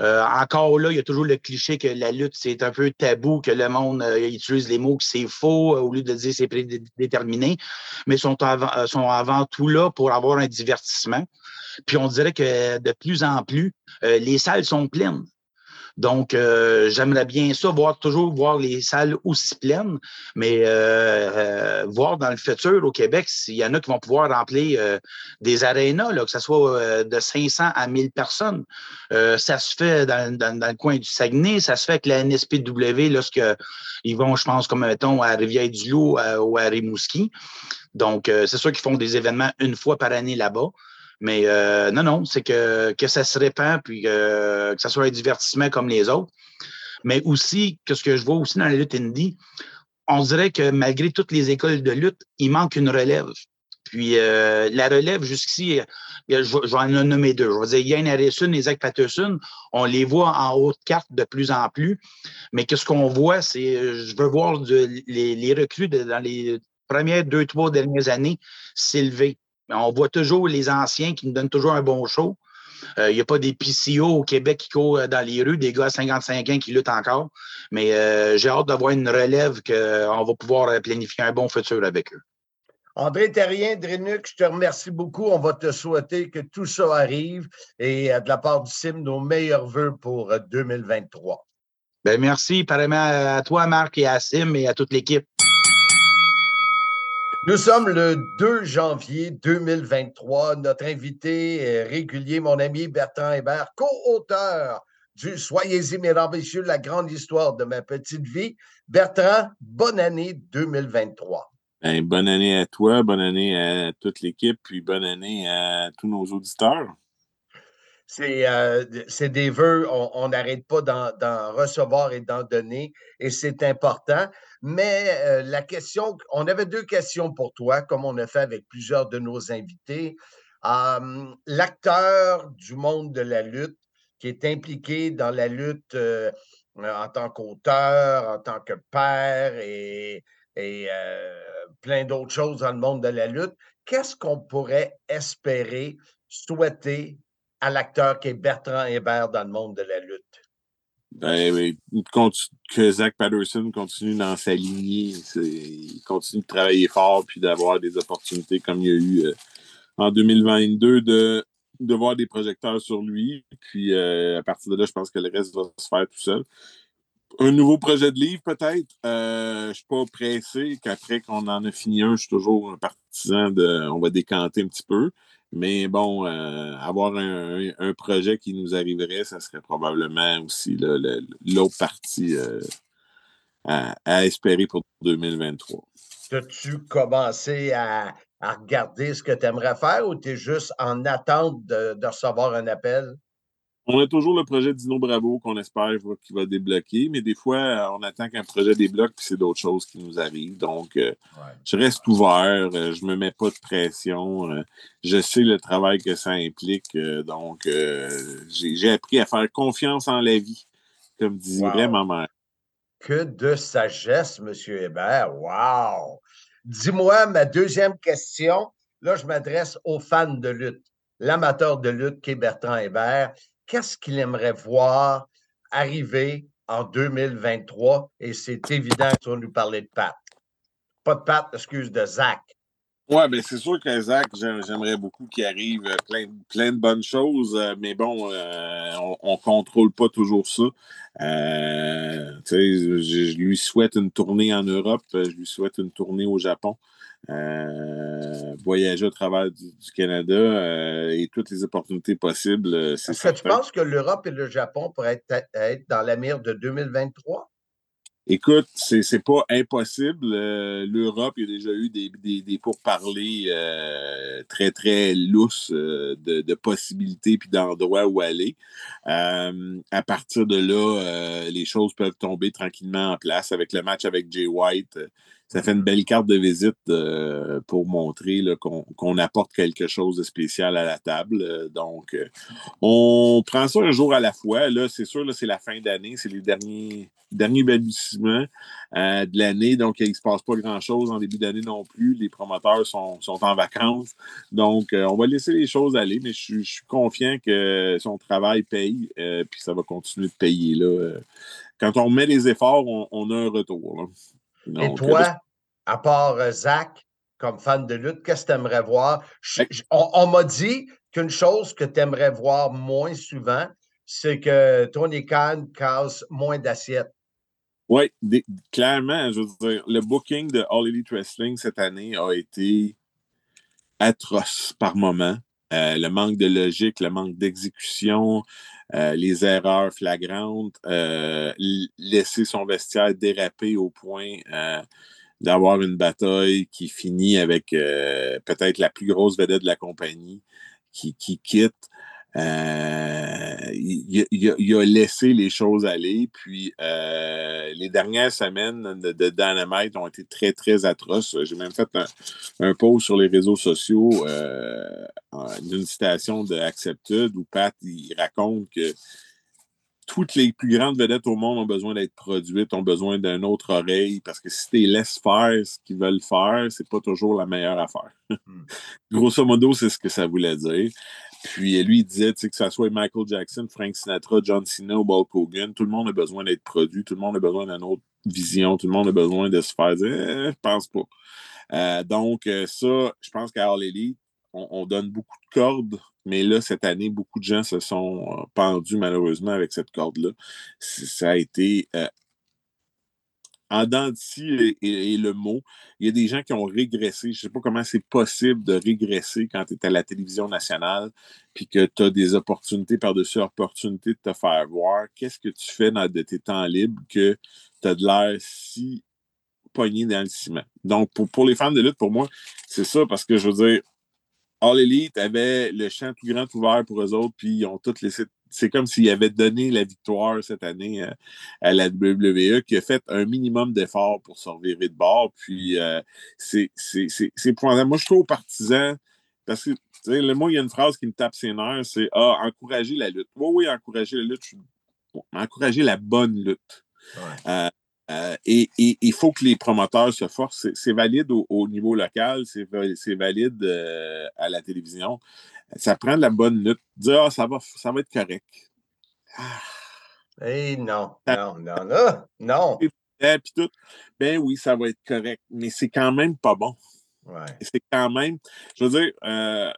encore là, il y a toujours le cliché que la lutte, c'est un peu tabou, que le monde utilise les mots que c'est faux au lieu de dire c'est prédéterminé, mais sont avant tout là pour avoir un divertissement. Puis on dirait que de plus en plus, les salles sont pleines. Donc, euh, j'aimerais bien ça, voir toujours voir les salles aussi pleines, mais euh, euh, voir dans le futur au Québec s'il y en a qui vont pouvoir remplir des arénas, que ce soit de 500 à 1000 personnes. ça se fait dans, le coin du Saguenay, ça se fait avec la NSPW lorsqu'ils vont, je pense, comme mettons, à Rivière-du-Loup ou à Rimouski. Donc, c'est sûr qu'ils font des événements une fois par année là-bas. Mais euh, non, non, c'est que, que ça se répand, puis que, que ça soit un divertissement comme les autres. Mais aussi, que ce que je vois aussi dans la lutte indie, on dirait que malgré toutes les écoles de lutte, il manque une relève. Puis euh, la relève jusqu'ici, je, vais en nommer deux. Je vais dire Yann Harrison et Zach Patterson, on les voit en haute carte de plus en plus. Mais qu'est-ce qu'on voit, c'est, je veux voir les, recrues dans les premières deux, trois dernières années s'élever on voit toujours les anciens qui nous donnent toujours un bon show. Il n'y a pas des PCO au Québec qui courent dans les rues, des gars à 55 ans qui luttent encore. Mais j'ai hâte d'avoir une relève qu'on va pouvoir planifier un bon futur avec eux. André Terrien, Drenux, je te remercie beaucoup. On va te souhaiter que tout ça arrive et de la part du CIM, nos meilleurs voeux pour 2023. Ben merci, pareillement à toi, Marc, et à Sim et à toute l'équipe. Nous sommes le 2 janvier 2023. Notre invité régulier, mon ami Bertrand Hébert, co-auteur du Soyez-y, mesdames messieurs, la grande histoire de ma petite vie. Bertrand, bonne année 2023. Ben, bonne année à toi, bonne année à toute l'équipe, puis bonne année à tous nos auditeurs. C'est euh, des vœux, on n'arrête pas d'en recevoir et d'en donner, et c'est important. Mais euh, la question, on avait deux questions pour toi, comme on a fait avec plusieurs de nos invités. L'acteur du monde de la lutte qui est impliqué dans la lutte euh, en tant qu'auteur, en tant que père et, et plein d'autres choses dans le monde de la lutte, qu'est-ce qu'on pourrait espérer, souhaiter à l'acteur qui est Bertrand Hébert dans le monde de la lutte? Ben, que Zach Patterson continue dans sa lignée, il continue de travailler fort puis d'avoir des opportunités comme il y a eu euh, en 2022 de, voir des projecteurs sur lui. Puis euh, à partir de là, je pense que le reste va se faire tout seul. Un nouveau projet de livre, peut-être? Euh, je ne suis pas pressé qu'après qu'on en a fini un, je suis toujours un partisan de. On va décanter un petit peu. Mais bon, euh, avoir un, projet qui nous arriverait, ça serait probablement aussi l'autre partie euh, à, espérer pour 2023. As-tu commencé à, regarder ce que tu aimerais faire ou tu es juste en attente de recevoir un appel? On a toujours le projet Dino Bravo qu'on espère qu'il va débloquer, mais des fois, on attend qu'un projet débloque, puis c'est d'autres choses qui nous arrivent. Donc, euh, je reste ouvert, euh, je ne me mets pas de pression. Euh, je sais le travail que ça implique. donc, j'ai appris à faire confiance en la vie, comme disait ma mère. Que de sagesse, M. Hébert. Wow! Dis-moi ma deuxième question. Là, je m'adresse aux fans de lutte. L'amateur de lutte qui est Bertrand Hébert qu'est-ce qu'il aimerait voir arriver en 2023? Et c'est évident que tu vas nous parler de Pat. Pas de Pat, excuse, de Zach. Oui, bien, c'est sûr que Zach, j'aimerais beaucoup qu'il arrive euh, plein, de bonnes choses, euh, mais bon, euh, on ne contrôle pas toujours ça. je, je, lui souhaite une tournée en Europe, je lui souhaite une tournée au Japon. Euh, voyager au travers du, Canada euh, et toutes les opportunités possibles. Euh, Est-ce que tu penses que l'Europe et le Japon pourraient être, dans la mire de 2023? Écoute, c'est, c'est pas impossible. L'Europe, il y a déjà eu des, des, pourparlers très, très lousses de, possibilités puis d'endroits où aller. à partir de là, les choses peuvent tomber tranquillement en place avec le match avec Jay White ça fait une belle carte de visite euh, pour montrer qu'on apporte quelque chose de spécial à la table. Euh, donc, euh, on prend ça un jour à la fois. Là, c'est sûr, là, c'est la fin d'année, c'est les derniers, derniers de l'année. Donc, il ne se passe pas grand-chose en début d'année non plus. Les promoteurs sont, en vacances. Donc, on va laisser les choses aller, mais je, suis confiant que son travail paye, puis ça va continuer de payer. Là. Quand on met les efforts, on, a un retour. Et toi, à part euh, Zach, comme fan de lutte, qu'est-ce que tu aimerais voir? on, m'a dit qu'une chose que tu aimerais voir moins souvent, c'est que Tony Khan casse moins d'assiettes. Oui, clairement, je veux dire, le booking de All Elite Wrestling cette année a été atroce par moment. Euh, le manque de logique, le manque d'exécution, euh, les erreurs flagrantes, euh, laisser son vestiaire déraper au point d'avoir une bataille qui finit avec peut-être la plus grosse vedette de la compagnie qui, qui quitte. Euh, il, a laissé les choses aller. Puis euh, les dernières semaines de, de, Dynamite ont été très, très atroces. J'ai même fait un, un, post sur les réseaux sociaux euh, d'une citation de Accepted où Pat il raconte que toutes les plus grandes vedettes au monde ont besoin d'être produites, ont besoin d'une autre oreille, parce que si tu les laisses faire ce qu'ils veulent faire, c'est pas toujours la meilleure affaire. Hmm. Grosso modo, c'est ce que ça voulait dire. Puis lui, il disait que ce soit Michael Jackson, Frank Sinatra, John Cena ou Bulk Hogan, tout le monde a besoin d'être produit, tout le monde a besoin d'une autre vision, tout le monde a besoin de se faire dire eh, je pense pas. Euh, donc, euh, ça, je pense qu'à All Elite, on, donne beaucoup de cordes, mais là, cette année, beaucoup de gens se sont euh, pendus malheureusement avec cette corde-là. Ça a été en dents et, et, le mot. Il y a des gens qui ont régressé. Je ne sais pas comment c'est possible de régresser quand tu es à la télévision nationale puis que tu as des opportunités par-dessus opportunités de te faire voir. Qu'est-ce que tu fais dans de tes temps libres que tu as de l'air si pogné dans le ciment? Donc, pour, pour les fans de lutte, pour moi, c'est ça parce que je veux dire, All Elite avait le champ tout grand ouvert pour eux autres, puis ils ont tous laissé c'est comme s'il avait donné la victoire cette année euh, à, la WWE, qui a fait un minimum d'efforts pour se revirer de bord. Puis euh, c'est point. Moi, je trouve partisan, parce que le mot, il y a une phrase qui me tape ses nerfs, c'est Ah, encourager la lutte. Oui, oui, encourager la lutte, encourager la bonne lutte. Euh, et il faut que les promoteurs se forcent. C'est valide au, niveau local, c'est valide à la télévision ça prend de la bonne lutte. Dire, ah, ça, va, ça va être correct. Ah. Eh non, non, non, non, non. Puis tout, ben oui, ça va être correct, mais c'est quand même pas bon. Ouais. C'est quand même, je veux dire, euh,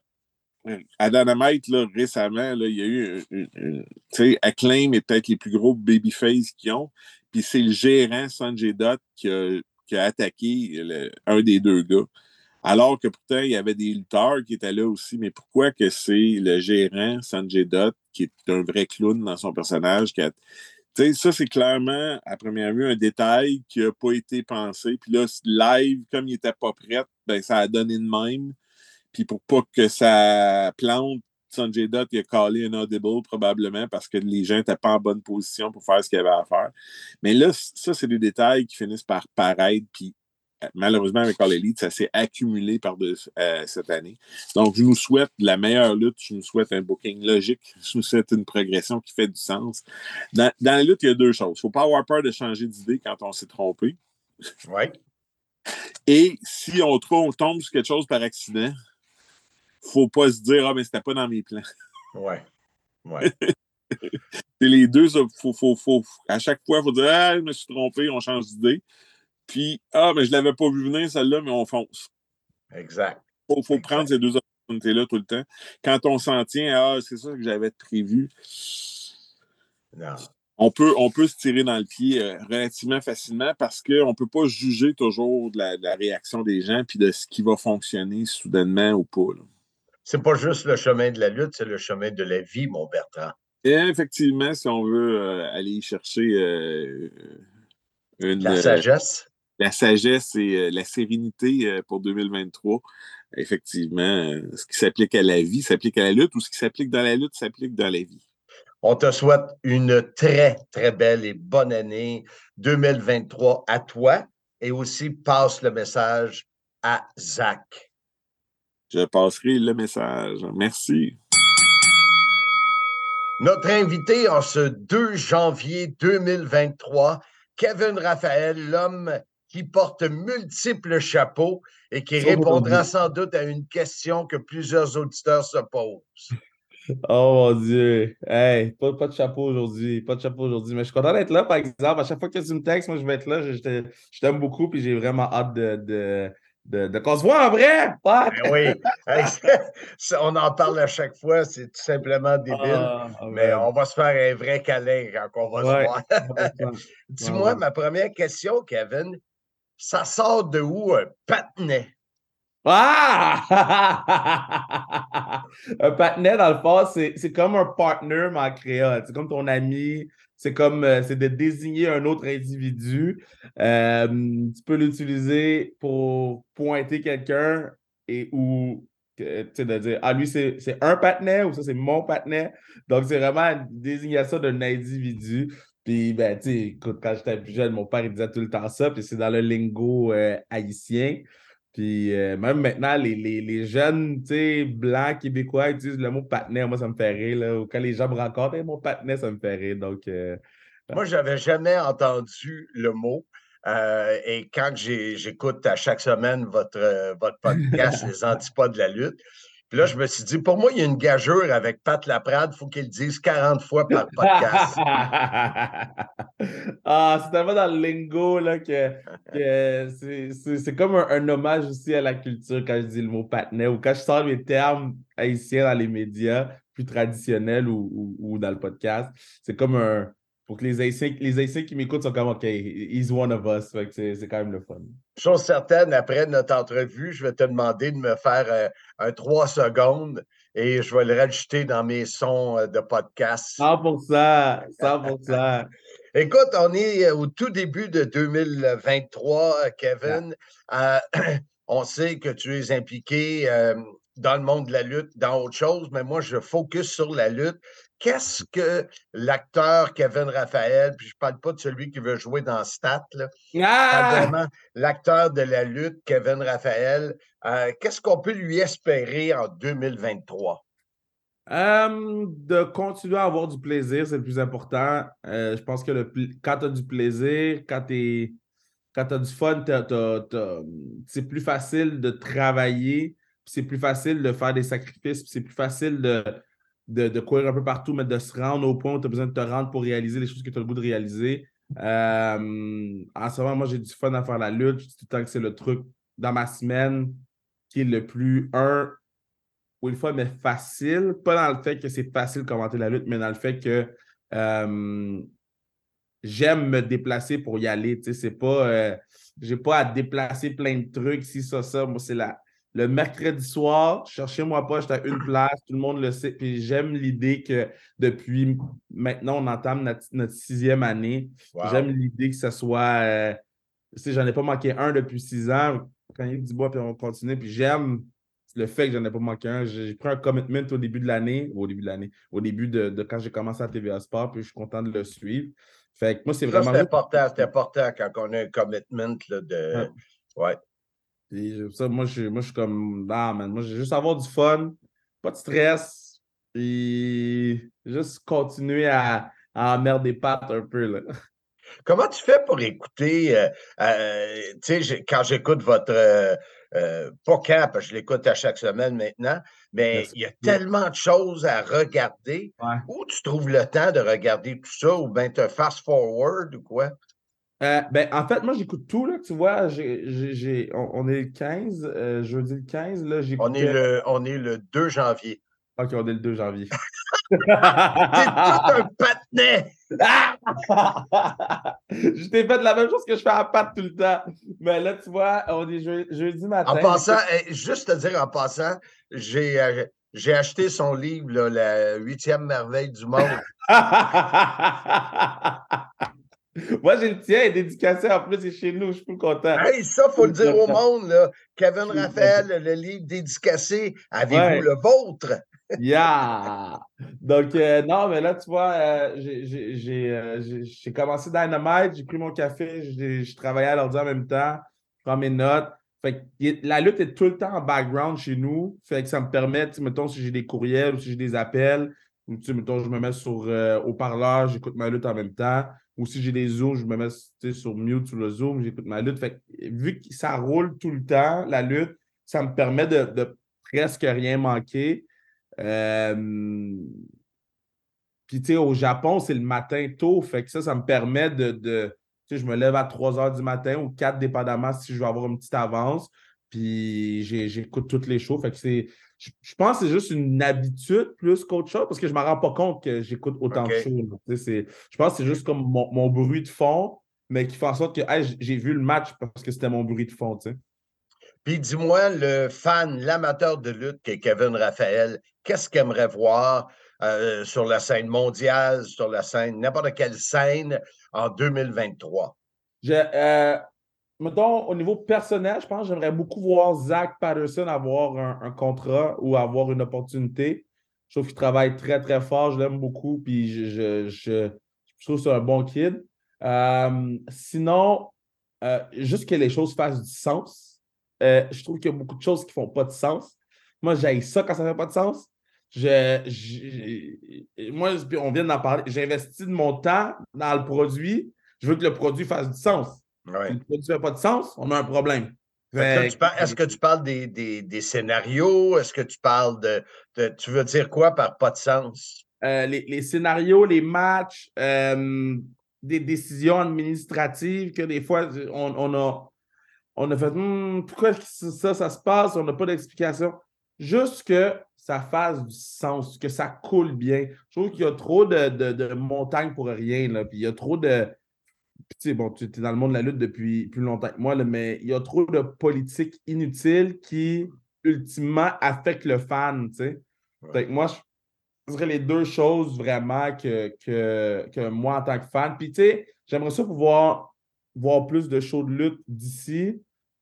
à Dynamite, là, récemment, là, il y a eu, tu sais, Acclaim est peut-être les plus gros babyface qu'ils ont, puis c'est le gérant Sanjay Dutt qui a, qui a attaqué un des deux gars. Alors que pourtant, il y avait des lutteurs qui étaient là aussi. Mais pourquoi que c'est le gérant, Sanjay Dutt, qui est un vrai clown dans son personnage, qui a ça, c'est clairement, à première vue, un détail qui n'a pas été pensé. Puis là, live, comme il n'était pas prêt, ben, ça a donné de même. Puis pour pas que ça plante, Sanjay Dutt, il a collé un audible probablement parce que les gens n'étaient pas en bonne position pour faire ce qu'il avait à faire. Mais là, ça, c'est des détails qui finissent par paraître. Malheureusement, avec All Elite, ça s'est accumulé par de, euh, cette année. Donc, je nous souhaite la meilleure lutte, je nous souhaite un booking logique, je nous souhaite une progression qui fait du sens. Dans, la lutte, il y a deux choses. Il ne faut pas avoir peur de changer d'idée quand on s'est trompé. Oui. Et si on, on tombe sur quelque chose par accident, il ne faut pas se dire Ah, mais c'était pas dans mes plans. Oui. Oui. C'est les deux. Faut, faut, faut, à chaque fois, il faut dire Ah, je me suis trompé, on change d'idée. Puis, ah, mais je ne l'avais pas vu venir, celle-là, mais on fonce. Exact. Il faut, prendre ces deux opportunités-là tout le temps. Quand on s'en tient, ah, c'est ça que j'avais prévu. Non. On peut, on peut se tirer dans le pied euh, relativement facilement parce qu'on ne peut pas juger toujours de la, réaction des gens puis de ce qui va fonctionner soudainement ou pas. C'est pas juste le chemin de la lutte, c'est le chemin de la vie, mon Bertrand. Et effectivement, si on veut euh, aller chercher euh, une. La sagesse la sagesse et euh, la sérénité euh, pour 2023. Effectivement, euh, ce qui s'applique à la vie s'applique à la lutte ou ce qui s'applique dans la lutte s'applique dans la vie. On te souhaite une très, très belle et bonne année 2023 à toi et aussi passe le message à Zach. Je passerai le message. Merci. Notre invité en ce 2 janvier 2023, Kevin Raphaël, l'homme qui porte multiples chapeaux et qui répondra sans doute à une question que plusieurs auditeurs se posent. Oh mon Dieu. Hey, pas, pas de chapeau aujourd'hui. Pas de chapeau aujourd'hui. Mais je suis content d'être là, par exemple. À chaque fois que tu me textes, moi, je vais être là. Je, t'aime beaucoup et j'ai vraiment hâte de, de, de, qu'on se voit en vrai. Ben oui. on en parle à chaque fois. C'est tout simplement débile. Ah, mais on va se faire un vrai câlin quand on va se voir. Dis-moi, ma première question, Kevin ça sort de où un patinet? Ah! un patinet, dans le fond, c'est comme un partner, créole. C'est comme ton ami. C'est comme euh, c'est de désigner un autre individu. Euh, tu peux l'utiliser pour pointer quelqu'un et ou de dire Ah, lui, c'est un patinet ou ça, c'est mon patinet. Donc, c'est vraiment une désignation d'un individu. Puis, ben, tu écoute, quand j'étais plus jeune, mon père, il disait tout le temps ça, puis c'est dans le lingo euh, haïtien. Puis, euh, même maintenant, les, les, les jeunes, tu sais, blancs, québécois utilisent le mot patinet. Moi, ça me fait rire, là. quand les gens me rencontrent, mon patinet, ça me fait rire. Donc, euh, Moi, j'avais jamais entendu le mot. et quand j'écoute à chaque semaine votre, votre podcast, Les Antipodes de la lutte, Puis là, je me suis dit, pour moi, il y a une gageure avec Pat Laprade, il faut qu'il le dise 40 fois par podcast. ah, c'est tellement dans le lingo là, que, c'est comme un, hommage aussi à la culture quand je dis le mot patinet ou quand je sors mes termes haïtiens dans les médias plus traditionnels ou, ou dans le podcast. C'est comme un, pour que les Haïtiens, les Haïtiens qui m'écoutent sont comme OK, he's one of us. C'est quand même le fun. Chose certaine, après notre entrevue, je vais te demander de me faire euh, un 3 secondes et je vais le rajouter dans mes sons euh, de podcast. 100%, 100%. Écoute, on est euh, au tout début de 2023, Kevin. on sait que tu es impliqué dans le monde de la lutte, dans autre chose, mais moi, je focus sur la lutte qu'est-ce que l'acteur Kevin Raphaël, puis je ne parle pas de celui qui veut jouer dans Stat, là, ah! l'acteur de la lutte, Kevin Raphaël, euh, qu'est-ce qu'on peut lui espérer en 2023? de continuer à avoir du plaisir, c'est le plus important. Euh, je pense que le, quand tu as du plaisir, quand tu as du fun, c'est plus facile de travailler, c'est plus facile de faire des sacrifices, c'est plus facile de, de, courir un peu partout, mais de se rendre au point où tu as besoin de te rendre pour réaliser les choses que tu as le goût de réaliser. Euh, en ce moment, moi, j'ai du fun à faire la lutte. Je dis tout le temps que c'est le truc dans ma semaine qui est le plus, un, ou une fois, mais facile. Pas dans le fait que c'est facile de commenter la lutte, mais dans le fait que euh, j'aime me déplacer pour y aller. Tu sais, c'est pas. Euh, j'ai pas à déplacer plein de trucs, si ça, ça. Moi, c'est la, le mercredi soir, cherchez-moi pas, j'étais à une place, tout le monde le sait. Puis j'aime l'idée que depuis maintenant, on entame notre, sixième année. J'aime l'idée que ce soit. Euh, si j'en ai pas manqué un depuis six ans, quand il du bois, puis on continue. Puis j'aime le fait que j'en ai pas manqué un. J'ai pris un commitment au début de l'année, au début de l'année, au début de, quand j'ai commencé à TVA Sport, puis je suis content de le suivre. Fait que moi, c'est vraiment. C'est important, c'est important quand on a un commitment de. ouais ça, moi, je, moi, je suis comme, ah, man, moi, j'ai juste avoir du fun, pas de stress, et juste continuer à, à emmerder des pattes un peu, là. Comment tu fais pour écouter, euh, euh, tu sais, quand j'écoute votre, euh, euh pas cap, je l'écoute à chaque semaine maintenant, mais il y a tellement de choses à regarder. Où tu trouves le temps de regarder tout ça ou bien te fast forward ou quoi? Euh, ben, en fait, moi, j'écoute tout, là, tu vois. J'ai, on, est le 15, euh, jeudi le 15. Là, on, est le, on est le 2 janvier. OK, on est le 2 janvier. T'es tout un patinet! je t'ai fait la même chose que je fais à Pat tout le temps. Mais là, tu vois, on est jeudi matin. En passant, juste te dire en passant, j'ai, euh, j'ai acheté son livre, là, La huitième merveille du monde. Moi, j'ai le tien, dédicacé en plus, c'est chez nous, je suis plus content. Hey, ça, il faut le dire au monde, là. Kevin Raphaël, le livre dédicacé, avez-vous le vôtre? yeah! Donc, euh, non, mais là, tu vois, euh, euh, j'ai commencé Dynamite, j'ai pris mon café, j'ai travaillé à l'ordi en même temps, je prends mes notes. Fait que la lutte est tout le temps en background chez nous. Fait que ça me permet, mettons, si j'ai des courriels ou si j'ai des appels, ou mettons, je me mets sur haut-parleur, j'écoute ma lutte en même temps ou si j'ai des zooms, je me mets sur mute sur le zoom, j'écoute ma lutte. Fait vu que ça roule tout le temps, la lutte, ça me permet de, presque rien manquer. Euh, puis, tu sais, au Japon, c'est le matin tôt. Fait que ça, ça me permet de. de tu sais, je me lève à 3 h du matin ou 4, dépendamment si je veux avoir une petite avance. Puis, j'écoute toutes les shows. Fait que c'est je, pense que c'est juste une habitude plus qu'autre chose parce que je ne me rends pas compte que j'écoute autant de choses. Je pense que c'est juste comme mon, bruit de fond, mais qui fait en sorte que j'ai vu le match parce que c'était mon bruit de fond. Puis dis-moi, le fan, l'amateur de lutte qui est Kevin Raphaël, qu'est-ce qu'il aimerait voir euh, sur la scène mondiale, sur la scène, n'importe quelle scène en 2023? Je, euh, mettons, au niveau personnel, je pense que j'aimerais beaucoup voir Zach Patterson avoir un, contrat ou avoir une opportunité. Je trouve qu'il travaille très, très fort. Je l'aime beaucoup. Puis je, je, trouve que c'est un bon kid. Euh, sinon, euh, juste que les choses fassent du sens. Euh, je trouve qu'il y a beaucoup de choses qui ne font pas de sens. Moi, j'aille ça quand ça ne fait pas de sens. Je, moi, on vient d'en parler. J'investis de mon temps dans le produit. Je veux que le produit fasse du sens. Si le fait pas de sens, on a un problème. Est-ce que tu parles des, des, scénarios? Est-ce que tu parles de, Tu veux dire quoi par pas de sens? Euh, les, scénarios, les matchs, euh, des décisions administratives que des fois, on, a, on a fait hmm, pourquoi ça, ça se passe? On n'a pas d'explication. Juste que ça fasse du sens, que ça coule bien. Je trouve qu'il y a trop de, de, montagnes pour rien. Là, puis il y a trop de tu sais, bon, tu es dans le monde de la lutte depuis plus longtemps que moi, mais il y a trop de politiques inutiles qui, ultimement, affectent le fan, tu sais. Moi, je dirais les deux choses vraiment que, que, que moi, en tant que fan. Puis, tu sais, j'aimerais ça pouvoir voir plus de shows de lutte d'ici.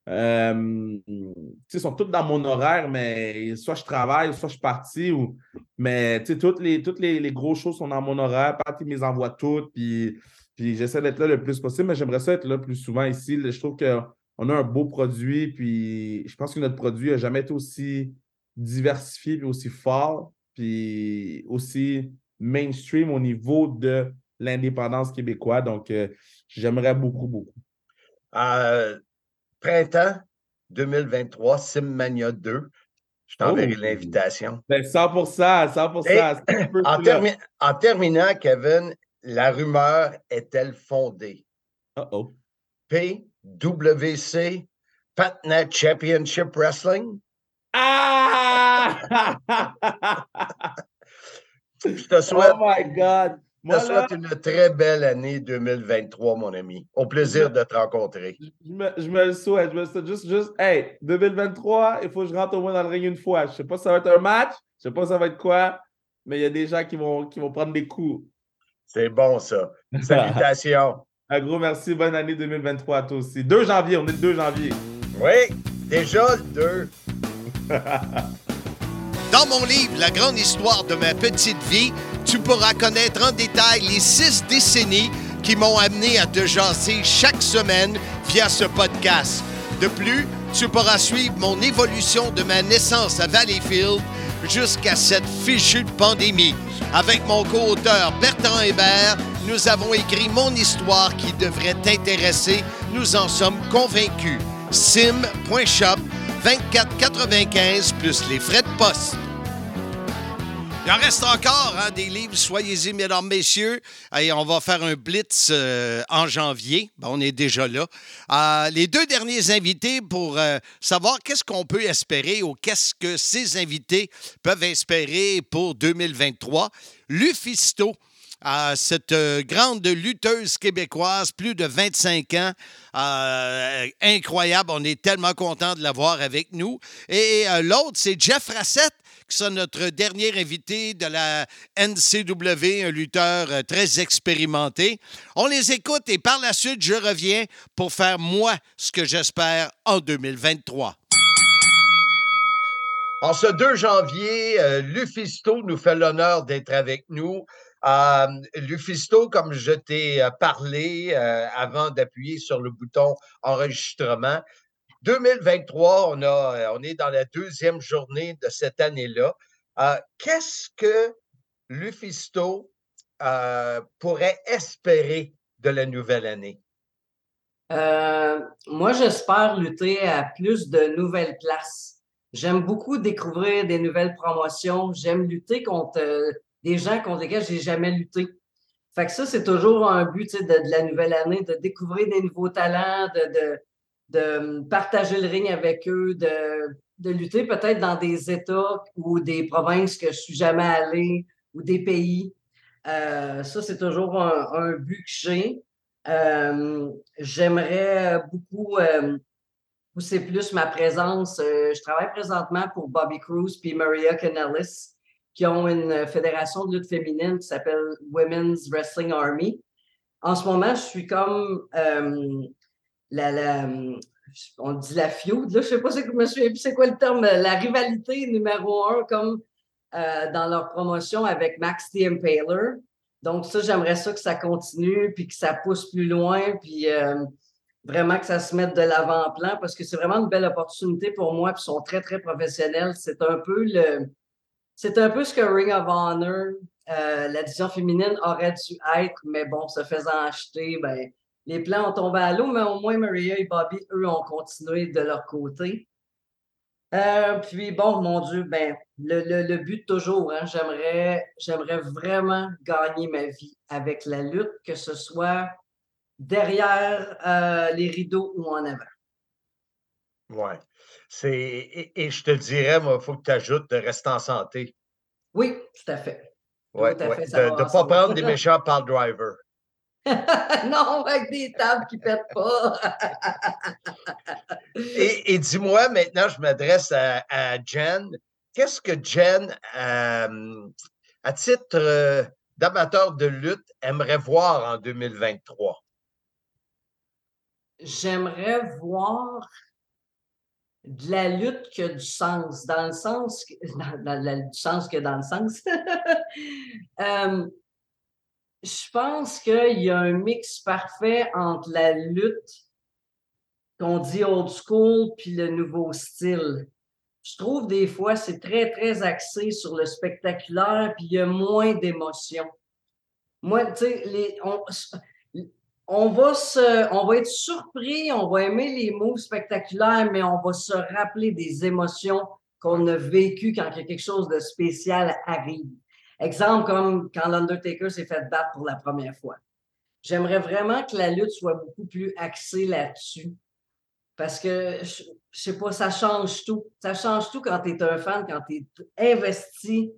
Euh, ils sont tous dans mon horaire, mais soit je travaille, soit je suis parti. Ou... Mais toutes, les, toutes les, les gros shows sont dans mon horaire. Pat, ils me les toutes. Puis puis j'essaie d'être là le plus possible, mais j'aimerais ça être là plus souvent ici. Je trouve qu'on a un beau produit, puis je pense que notre produit n'a jamais été aussi diversifié et aussi fort, puis aussi mainstream au niveau de l'indépendance québécoise. Donc, euh, j'aimerais beaucoup, beaucoup. Euh, printemps 2023, Simmania 2. Je t'enverrai oh! l'invitation. Ben 100 100 en, en, terminant, Kevin, la rumeur est-elle fondée? Uh-oh. PWC, Patna Championship Wrestling? Ah! Je te souhaite. Oh my God! Je te souhaite une très belle année 2023, mon ami. Au plaisir de te rencontrer. Je me, je me, le souhaite. Je me le souhaite. Juste, juste, hey, 2023, il faut que je rentre au moins dans le ring une fois. Je ne sais pas si ça va être un match, je ne sais pas si ça va être quoi, mais il y a des gens qui vont, qui vont prendre des coups. C'est bon, ça. Salutations. Un gros merci. Bonne année 2023 à toi aussi. 2 janvier, on est le 2 janvier. Oui, déjà le 2. Dans mon livre La grande histoire de ma petite vie, tu pourras connaître en détail les six décennies qui m'ont amené à te jaser chaque semaine via ce podcast. De plus, tu pourras suivre mon évolution de ma naissance à Valleyfield jusqu'à cette fichue pandémie. Avec mon co-auteur Bertrand Hébert, nous avons écrit mon histoire qui devrait t'intéresser. Nous en sommes convaincus. sim.shop 24,95 plus les frais de poste. Il en reste encore hein, des livres, soyez-y, mesdames, messieurs. Et on va faire un blitz euh, en janvier. on est déjà là. Euh, les deux derniers invités pour euh, savoir qu'est-ce qu'on peut espérer ou qu'est-ce que ces invités peuvent espérer pour 2023. Lufisto, cette grande lutteuse québécoise, plus de 25 ans. incroyable, on est tellement content de l'avoir avec nous. Et l'autre, c'est Jeff Rassett, qui notre dernier invité de la NCW, un lutteur euh, très expérimenté. On les écoute et par la suite, je reviens pour faire moi ce que j'espère en 2023. En ce 2 janvier, euh, Lufisto nous fait l'honneur d'être avec nous. Euh, Lufisto, comme je t'ai parlé avant d'appuyer sur le bouton enregistrement, 2023, on, a, euh, on est dans la deuxième journée de cette année-là. Euh, qu'est-ce que Lufisto euh, pourrait espérer de la nouvelle année? moi, j'espère lutter à plus de nouvelles places. J'aime beaucoup découvrir des nouvelles promotions. J'aime lutter contre des gens contre lesquels j'ai jamais lutté. Fait que ça, c'est toujours un but de, la nouvelle année, de découvrir des nouveaux talents, partager le ring avec eux, de, de lutter peut-être dans des États ou des provinces que je suis jamais allé ou des pays. Euh, ça, c'est toujours un, but que j'ai. Euh, j'aimerais beaucoup euh, pousser plus ma présence. je travaille présentement pour Bobby Cruz puis Maria Canellis, qui ont une fédération de lutte féminine qui s'appelle Women's Wrestling Army. En ce moment, je suis comme la, on dit la feud, là, je sais pas c'est quoi le terme, la rivalité numéro un comme euh, dans leur promotion avec Max the Impaler. Donc ça, j'aimerais ça que ça continue, puis que ça pousse plus loin, puis euh, vraiment que ça se mette de l'avant-plan, parce que c'est vraiment une belle opportunité pour moi, puis ils sont très, très professionnels. C'est un peu le... C'est un peu ce que Ring of Honor, euh, la division féminine, aurait dû être, mais bon, se faisant acheter, ben, les plans ont tombé à l'eau, mais au moins Maria et Bobby, eux, ont continué de leur côté. Euh, puis bon, mon Dieu, ben, le, le, le but toujours, hein, j'aimerais, j'aimerais vraiment gagner ma vie avec la lutte, que ce soit derrière euh, les rideaux ou en avant. Oui. C'est, et, et je te le dirais, il faut que tu ajoutes de rester en santé. Oui, tout à fait. Ouais, Tout à ouais. fait, De ne pas prendre des méchants par driver. non, avec des tables qui pètent pas. Et, et dis-moi, maintenant, je m'adresse à, à Jen. Qu'est-ce que Jen, euh, à titre euh, d'amateur de lutte, aimerait voir en 2023? J'aimerais voir de la lutte qui a du sens, dans le sens, que- dans, dans du sens que dans le sens. Euh, je pense qu'il y a un mix parfait entre la lutte qu'on dit old school puis le nouveau style. Je trouve des fois c'est très très axé sur le spectaculaire puis il y a moins d'émotion. Moi, tu sais, on, va on va être surpris, on va aimer les mots spectaculaires, mais on va se rappeler des émotions qu'on a vécues quand quelque chose de spécial arrive. Exemple comme quand l'Undertaker s'est fait battre pour la première fois. J'aimerais vraiment que la lutte soit beaucoup plus axée là-dessus. Parce que, je, je sais pas, ça change tout. Ça change tout quand tu es un fan, quand tu es investi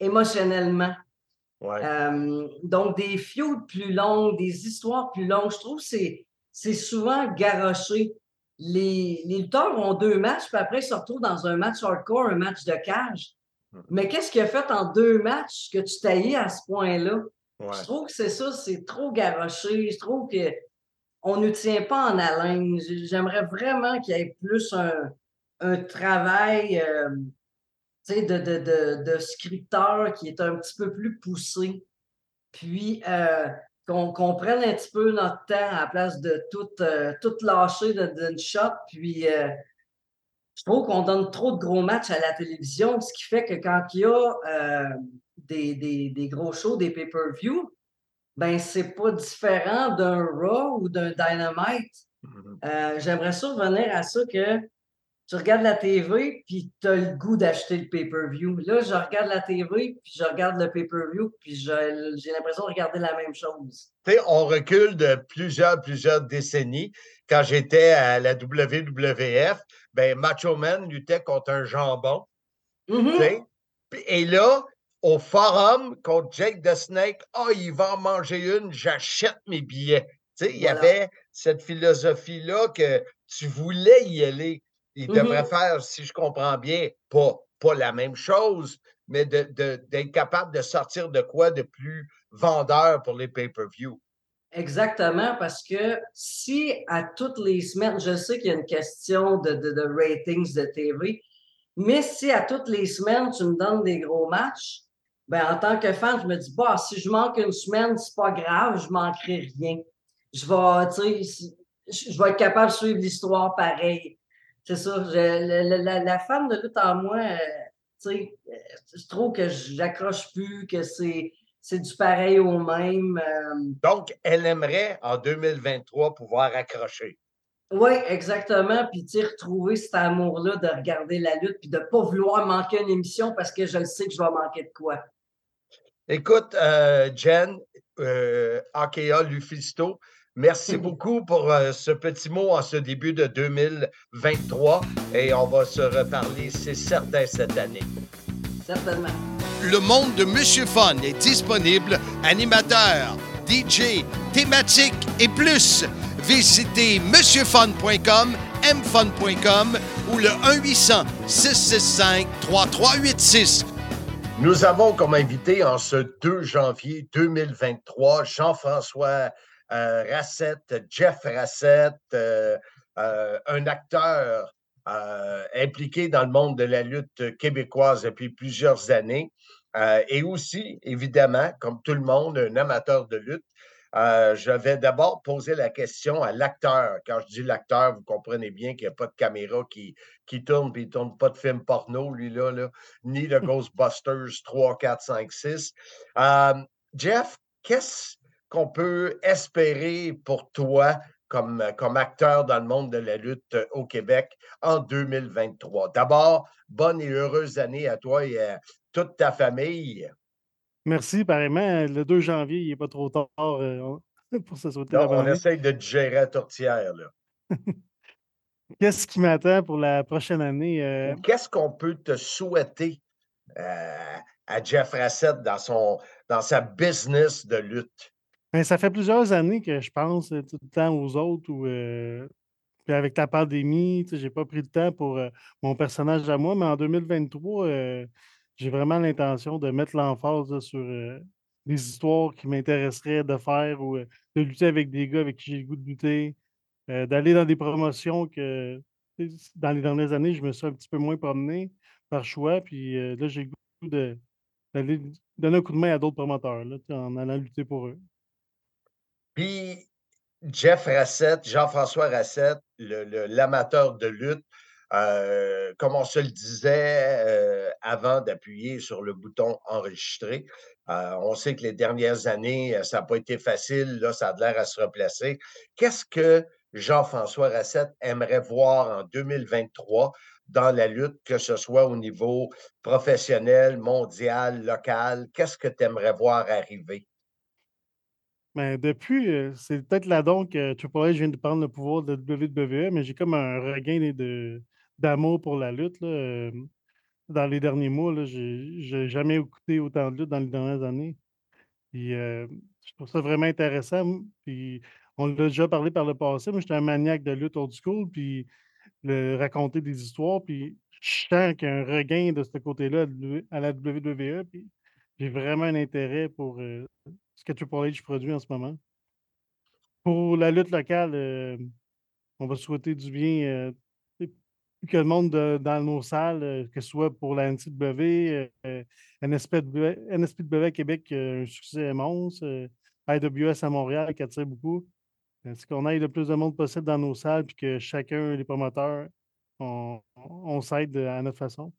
émotionnellement. Ouais. Euh, donc, des feuds plus longues, des histoires plus longues, je trouve que c'est, c'est souvent garoché. Les, les lutteurs ont deux matchs, puis après, ils se retrouvent dans un match hardcore, un match de cage. Mais qu'est-ce qu'il a fait en deux matchs que tu taillis à ce point-là? Ouais. Je trouve que c'est ça, c'est trop garoché. Je trouve que on ne tient pas en haleine. J'aimerais vraiment qu'il y ait plus un, un travail euh, de, de, de, de scripteur qui est un petit peu plus poussé. Puis euh, qu'on qu'on prenne un petit peu notre temps à la place de tout, euh, tout lâcher d'une shot. Puis je trouve qu'on donne trop de gros matchs à la télévision, ce qui fait que quand il y a euh, des, des, des gros shows, des pay-per-view, ben c'est pas différent d'un Raw ou d'un Dynamite. Euh, J'aimerais ça revenir à ça que tu regardes la TV puis tu as le goût d'acheter le pay-per-view. Là, je regarde la TV puis je regarde le pay-per-view puis j'ai l'impression de regarder la même chose. Tu sais, on recule de plusieurs, plusieurs décennies. Quand j'étais à la WWF, ben, Macho Man luttait contre un jambon. Mhm. Puis- Et là, au forum, contre Jake the Snake, ah, il va en manger une, j'achète mes billets. Tu sais, il y avait cette philosophie-là que tu voulais y aller. Il devrait Mhm. faire, si je comprends bien, pas, pas la même chose, mais de- de- d'être capable de sortir de quoi de plus vendeur pour les pay-per-view. Exactement, parce que si à toutes les semaines, je sais qu'il y a une question de, de, ratings de TV, mais si à toutes les semaines, tu me donnes des gros matchs, ben, en tant que fan, je me dis, bah, si je manque une semaine, c'est pas grave, je manquerai rien. Je vais, je vais être capable de suivre l'histoire pareil. C'est ça. je- la, la fan de lutte en moi, euh, euh, je trouve que j'accroche plus, que c'est c'est du pareil au même. euh, Donc, elle aimerait en 2023 pouvoir accrocher. Oui, exactement. Puis, tu retrouver cet amour-là de regarder la lutte puis de ne pas vouloir manquer une émission parce que je sais que je vais manquer de quoi. Écoute, euh, Jen, euh, Akea Lufisto, merci beaucoup pour euh, ce petit mot en ce début de 2023 et on va se reparler, c'est certain, cette année. Certainement. Le monde de Monsieur Fun est disponible. Animateur, DJ, thématique et plus. Visitez monsieurfun.com, mfun.com ou le 1-800-665-3386. Nous avons comme invité en ce 2 janvier 2023 Jean-François euh, Rassette, Jeff Rassette, euh, euh, un acteur euh, impliqué dans le monde de la lutte québécoise depuis plusieurs années euh, et aussi, évidemment, comme tout le monde, un amateur de lutte. Euh, je vais d'abord poser la question à l'acteur. Quand je dis l'acteur, vous comprenez bien qu'il n'y a pas de caméra qui, qui tourne, puis il ne tourne pas de film porno, lui, là, ni de Ghostbusters 3, 4, 5, 6. Euh, Jeff, qu'est-ce qu'on peut espérer pour toi comme, comme acteur dans le monde de la lutte au Québec en 2023? D'abord, bonne et heureuse année à toi et à toute ta famille. Merci, pareillement. Le 2 janvier, il n'est pas trop tard euh, pour se souhaiter Non, la on essaye de digérer à tourtière. Là. Qu'est-ce qui m'attend pour la prochaine année? euh? Qu'est-ce qu'on peut te souhaiter euh, à Jeff Rassett dans, son, dans sa business de lutte? Ben, ça fait plusieurs années que je pense euh, tout le temps aux autres. Euh, puis avec la pandémie, je n'ai pas pris le temps pour euh, mon personnage à moi, mais en 2023, euh, j'ai vraiment l'intention de mettre l'emphase sur des histoires qui m'intéresseraient de faire ou de lutter avec des gars avec qui j'ai le goût de lutter, d'aller dans des promotions que dans les dernières années, je me suis un petit peu moins promené par choix. Puis là, j'ai le goût d'aller donner un coup de main à d'autres promoteurs en allant lutter pour eux. Puis Jeff Rassett, Jean-François Rassett, le- le- l'amateur de lutte, euh, comme on se le disait euh, avant d'appuyer sur le bouton enregistrer, euh, on sait que les dernières années, ça n'a pas été facile, là, ça a l'air à se replacer. Qu'est-ce que Jean-François Rassett aimerait voir en 2023 dans la lutte, que ce soit au niveau professionnel, mondial, local? Qu'est-ce que tu aimerais voir arriver? Mais depuis, euh, c'est peut-être là donc que Triple H vient de prendre le pouvoir de WWE, mais j'ai comme un regain d'amour pour la lutte. là, euh, dans les derniers mois, là, j'ai j'ai jamais écouté autant de lutte dans les dernières années. Puis, euh, je trouve ça vraiment intéressant. Puis, on l'a déjà parlé par le passé. Moi, j'étais un maniaque de lutte old school, puis le, raconter des histoires. Puis, je sens qu'il y a un regain de ce côté-là à la WWE. J'ai vraiment un intérêt pour euh, ce que Triple H produit en ce moment? Pour la lutte locale, euh, on va souhaiter du bien euh, que le monde de- dans nos salles, euh, que ce soit pour la NCW, euh, NSPW, NSPW à Québec, un succès immense, IWS à Montréal qui attire beaucoup. Est-ce qu'on aille le plus de monde possible dans nos salles puis que chacun, les promoteurs, on s'aide à notre façon?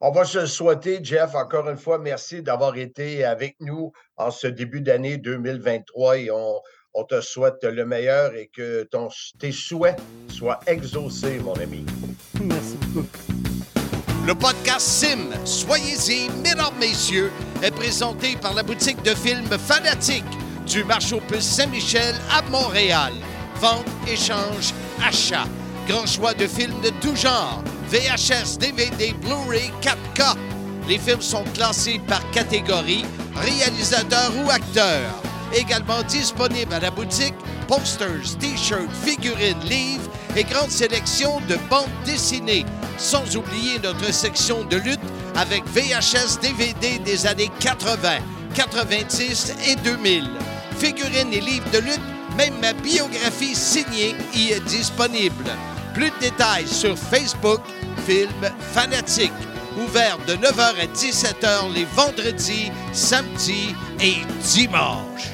On va se le souhaiter, Jeff. Encore une fois, merci d'avoir été avec nous en ce début d'année 2023 et on, on te souhaite le meilleur et que ton, tes souhaits soient exaucés, mon ami. Merci beaucoup. Le podcast Sim, soyez-y, mesdames, messieurs, est présenté par la boutique de films Fanatique du marché aux puces Saint-Michel à Montréal. Vente, échange, achat. Grand choix de films de tout genre. VHS, DVD, Blu-ray, 4K. Les films sont classés par catégorie, réalisateur ou acteur. Également disponible à la boutique, posters, t-shirts, figurines, livres et grande sélection de bandes dessinées. Sans oublier notre section de lutte avec VHS DVD des années 80, 90 et 2000. Figurines et livres de lutte, même ma biographie signée y est disponible. Plus de détails sur Facebook, Film Fanatique. Ouvert de 9h à 17h les vendredis, samedis et dimanches.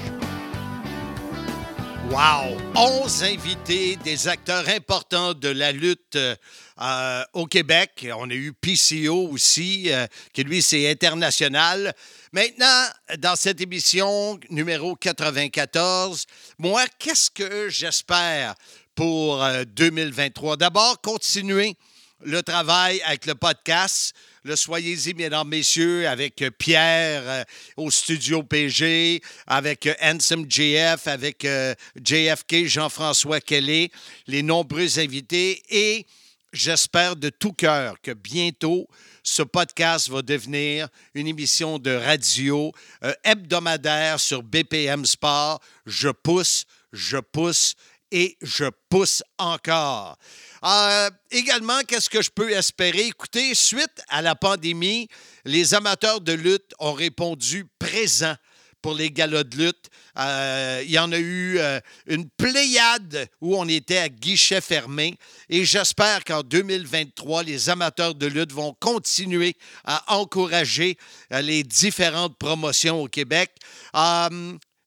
Wow! 11 invités, des acteurs importants de la lutte euh, au Québec. On a eu PCO aussi, euh, qui lui, c'est international. Maintenant, dans cette émission numéro 94, moi, qu'est-ce que j'espère pour euh, 2023? D'abord, continuer le travail avec le podcast. Le Soyez-y, mesdames, messieurs, avec Pierre euh, au studio PG, avec euh, JF, avec euh, JFK, Jean-François Kelly, les nombreux invités et j'espère de tout cœur que bientôt, ce podcast va devenir une émission de radio euh, hebdomadaire sur BPM Sport. Je pousse, je pousse et je pousse encore. Euh, également, qu'est-ce que je peux espérer? Écoutez, suite à la pandémie, les amateurs de lutte ont répondu présent pour les galas de lutte. Euh, il y en a eu euh, une pléiade où on était à guichet fermé et j'espère qu'en 2023, les amateurs de lutte vont continuer à encourager les différentes promotions au Québec.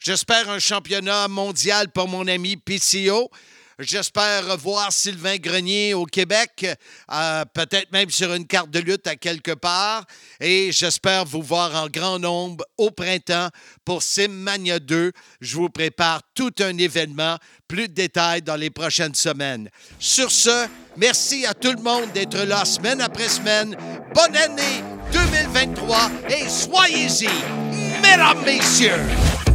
J'espère un championnat mondial pour mon ami PCO. J'espère revoir Sylvain Grenier au Québec, euh, peut-être même sur une carte de lutte à quelque part. Et j'espère vous voir en grand nombre au printemps pour Simmania 2. Je vous prépare tout un événement. Plus de détails dans les prochaines semaines. Sur ce, merci à tout le monde d'être là semaine après semaine. Bonne année 2023 et soyez-y, mesdames, messieurs!